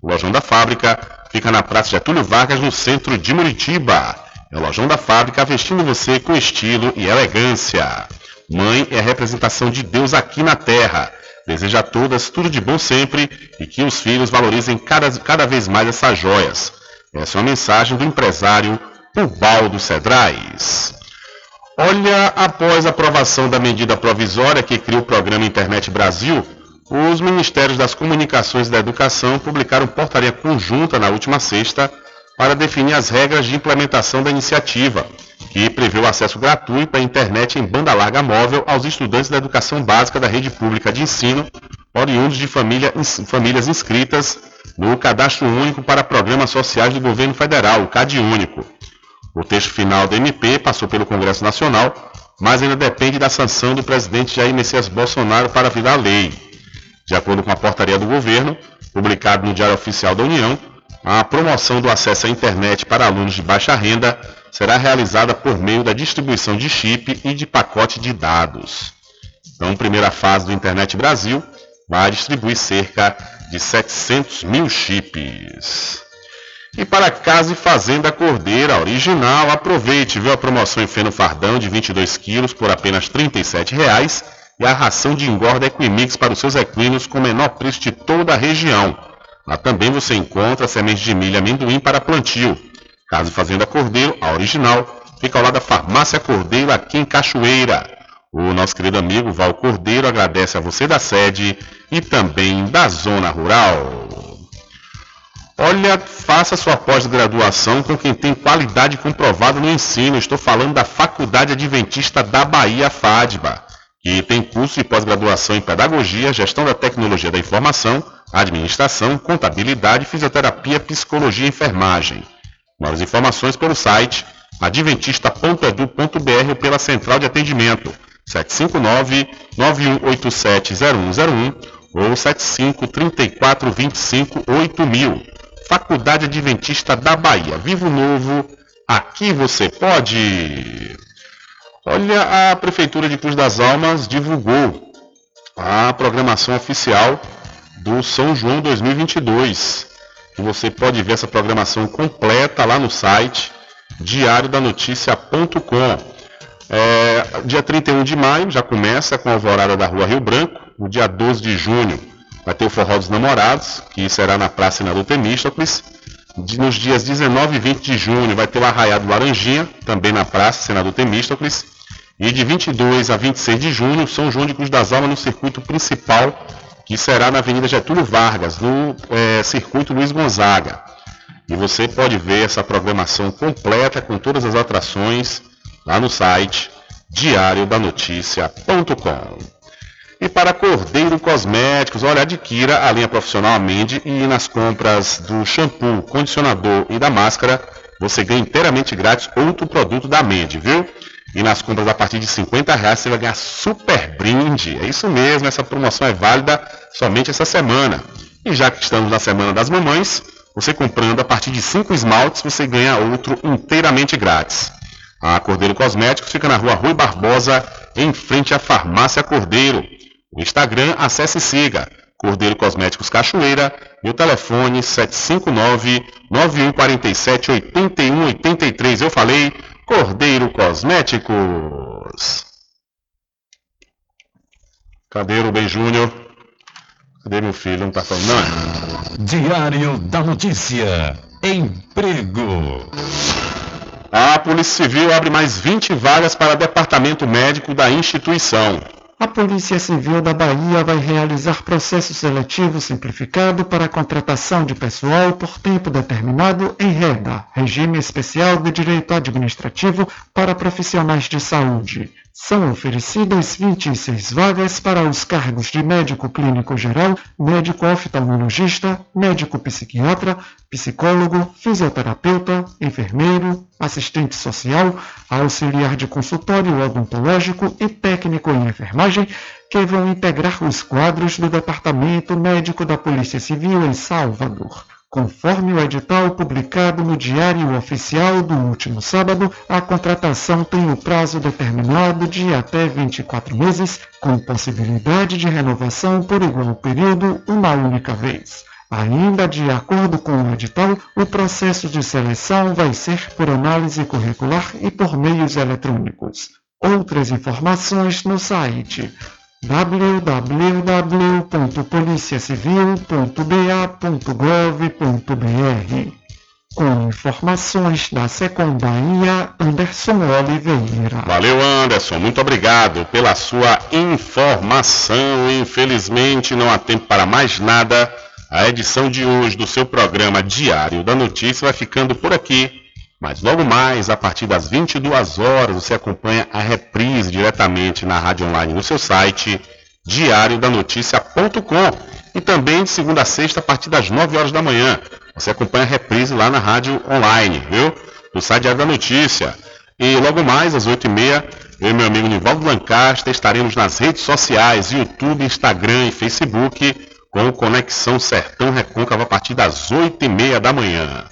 A: O Lojão da Fábrica fica na Praça Getúlio Vargas, no centro de Muritiba. É o Lojão da Fábrica vestindo você com estilo e elegância. Mãe é a representação de Deus aqui na Terra. Deseja a todas tudo de bom sempre e que os filhos valorizem cada, cada vez mais essas joias. Essa é uma mensagem do empresário Ubaldo Cedrais. Olha, após a aprovação da medida provisória que cria o programa Internet Brasil, os Ministérios das Comunicações e da Educação publicaram portaria conjunta na última sexta para definir as regras de implementação da iniciativa, que prevê o acesso gratuito à internet em banda larga móvel aos estudantes da educação básica da rede pública de ensino, oriundos de família, famílias inscritas no Cadastro Único para Programas Sociais do Governo Federal, o CadÚnico. O texto final da MP passou pelo Congresso Nacional, mas ainda depende da sanção do presidente Jair Messias Bolsonaro para virar lei. De acordo com a portaria do governo, publicado no Diário Oficial da União, a promoção do acesso à internet para alunos de baixa renda será realizada por meio da distribuição de chip e de pacote de dados. Então, primeira fase do Internet Brasil vai distribuir cerca de 700 mil chips. E para Casa e Fazenda Cordeira Original, aproveite, viu a promoção em feno fardão de 22 quilos por apenas R$ 37,00 e a ração de engorda Equimix para os seus equinos com menor preço de toda a região. Lá também você encontra semente de milho e amendoim para plantio. Casa e Fazenda Cordeiro, a original, fica ao lado da Farmácia Cordeiro aqui em Cachoeira. O nosso querido amigo Val Cordeiro agradece a você da sede e também da zona rural. Olha, faça sua pós-graduação com quem tem qualidade comprovada no ensino. Estou falando da Faculdade Adventista da Bahia, FADBA, que tem curso de pós-graduação em Pedagogia, Gestão da Tecnologia da Informação, Administração, Contabilidade, Fisioterapia, Psicologia e Enfermagem. Mais informações pelo site adventista.edu.br ou pela central de atendimento 759-9187-0101 ou 75-3425-8000. Faculdade Adventista da Bahia. Vivo Novo, aqui você pode. Olha, a Prefeitura de Cruz das Almas divulgou a programação oficial do São João 2022. E você pode ver essa programação completa lá no site diariodanoticia.com. É, dia 31 de maio já começa com a alvorada da Rua Rio Branco. No dia 12 de junho vai ter o Forró dos Namorados, que será na Praça Senador Temístocles. Nos dias 19 e 20 de junho vai ter o Arraiado Laranjinha, também na Praça Senador Temístocles. E de 22 a 26 de junho, São João de Cruz das Almas no circuito principal, que será na Avenida Getúlio Vargas, no é, circuito Luiz Gonzaga. E você pode ver essa programação completa com todas as atrações lá no site diariodanoticia.com. E para Cordeiro Cosméticos, olha, adquira a linha profissional Amende e nas compras do shampoo, condicionador e da máscara, você ganha inteiramente grátis outro produto da Amende, viu? E nas compras a partir de 50 reais você vai ganhar super brinde. É isso mesmo, essa promoção é válida somente essa semana. E já que estamos na Semana das Mamães, você comprando a partir de 5 esmaltes, você ganha outro inteiramente grátis. A Cordeiro Cosméticos fica na rua Rui Barbosa, em frente à Farmácia Cordeiro. O Instagram, acesse e siga. Cordeiro Cosméticos Cachoeira e o telefone 759-9147-8183. Eu falei Cordeiro Cosméticos. Cadê o Bem Júnior? Cadê meu filho? Não tá falando, não?
B: Diário da Notícia. Emprego.
A: A Polícia Civil abre mais 20 vagas para departamento médico da instituição.
Q: A Polícia Civil da Bahia vai realizar processo seletivo simplificado para a contratação de pessoal por tempo determinado em REDA, Regime Especial de Direito Administrativo para Profissionais de Saúde. São oferecidas 26 vagas para os cargos de médico clínico geral, médico oftalmologista, médico psiquiatra, psicólogo, fisioterapeuta, enfermeiro, assistente social, auxiliar de consultório odontológico e técnico em enfermagem, que vão integrar os quadros do Departamento Médico da Polícia Civil em Salvador. Conforme o edital publicado no Diário Oficial do último sábado, a contratação tem o prazo determinado de até 24 meses, com possibilidade de renovação por igual período uma única vez. Ainda de acordo com o edital, o processo de seleção vai ser por análise curricular e por meios eletrônicos. Outras informações no site www.policiacivil.ba.gov.br Com informações da Secundaria Anderson Oliveira.
A: Valeu, Anderson. Muito obrigado pela sua informação. Infelizmente, não há tempo para mais nada. A edição de hoje do seu programa Diário da Notícia vai ficando por aqui. Mas logo mais, a partir das 22 horas, você acompanha a reprise diretamente na rádio online no seu site diariodanoticia.com e também de segunda a sexta a partir das 9 horas da manhã. Você acompanha a reprise lá na rádio online, viu? No site Diário da Notícia. E logo mais, às 8h30, eu e meu amigo Nivaldo Lancaster estaremos nas redes sociais, YouTube, Instagram e Facebook, com Conexão Sertão Recôncavo a partir das 8h30 da manhã.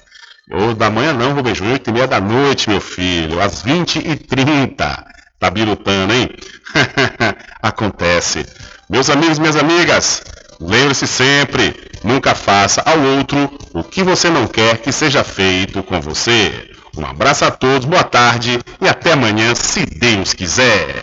A: Ou da manhã não, Rubem Júnior, 8h30 da noite, meu filho, às 20h30. Tá birutando, hein? <laughs> Acontece. Meus amigos, minhas amigas, lembre-se sempre, nunca faça ao outro o que você não quer que seja feito com você. Um abraço a todos, boa tarde e até amanhã, se Deus quiser.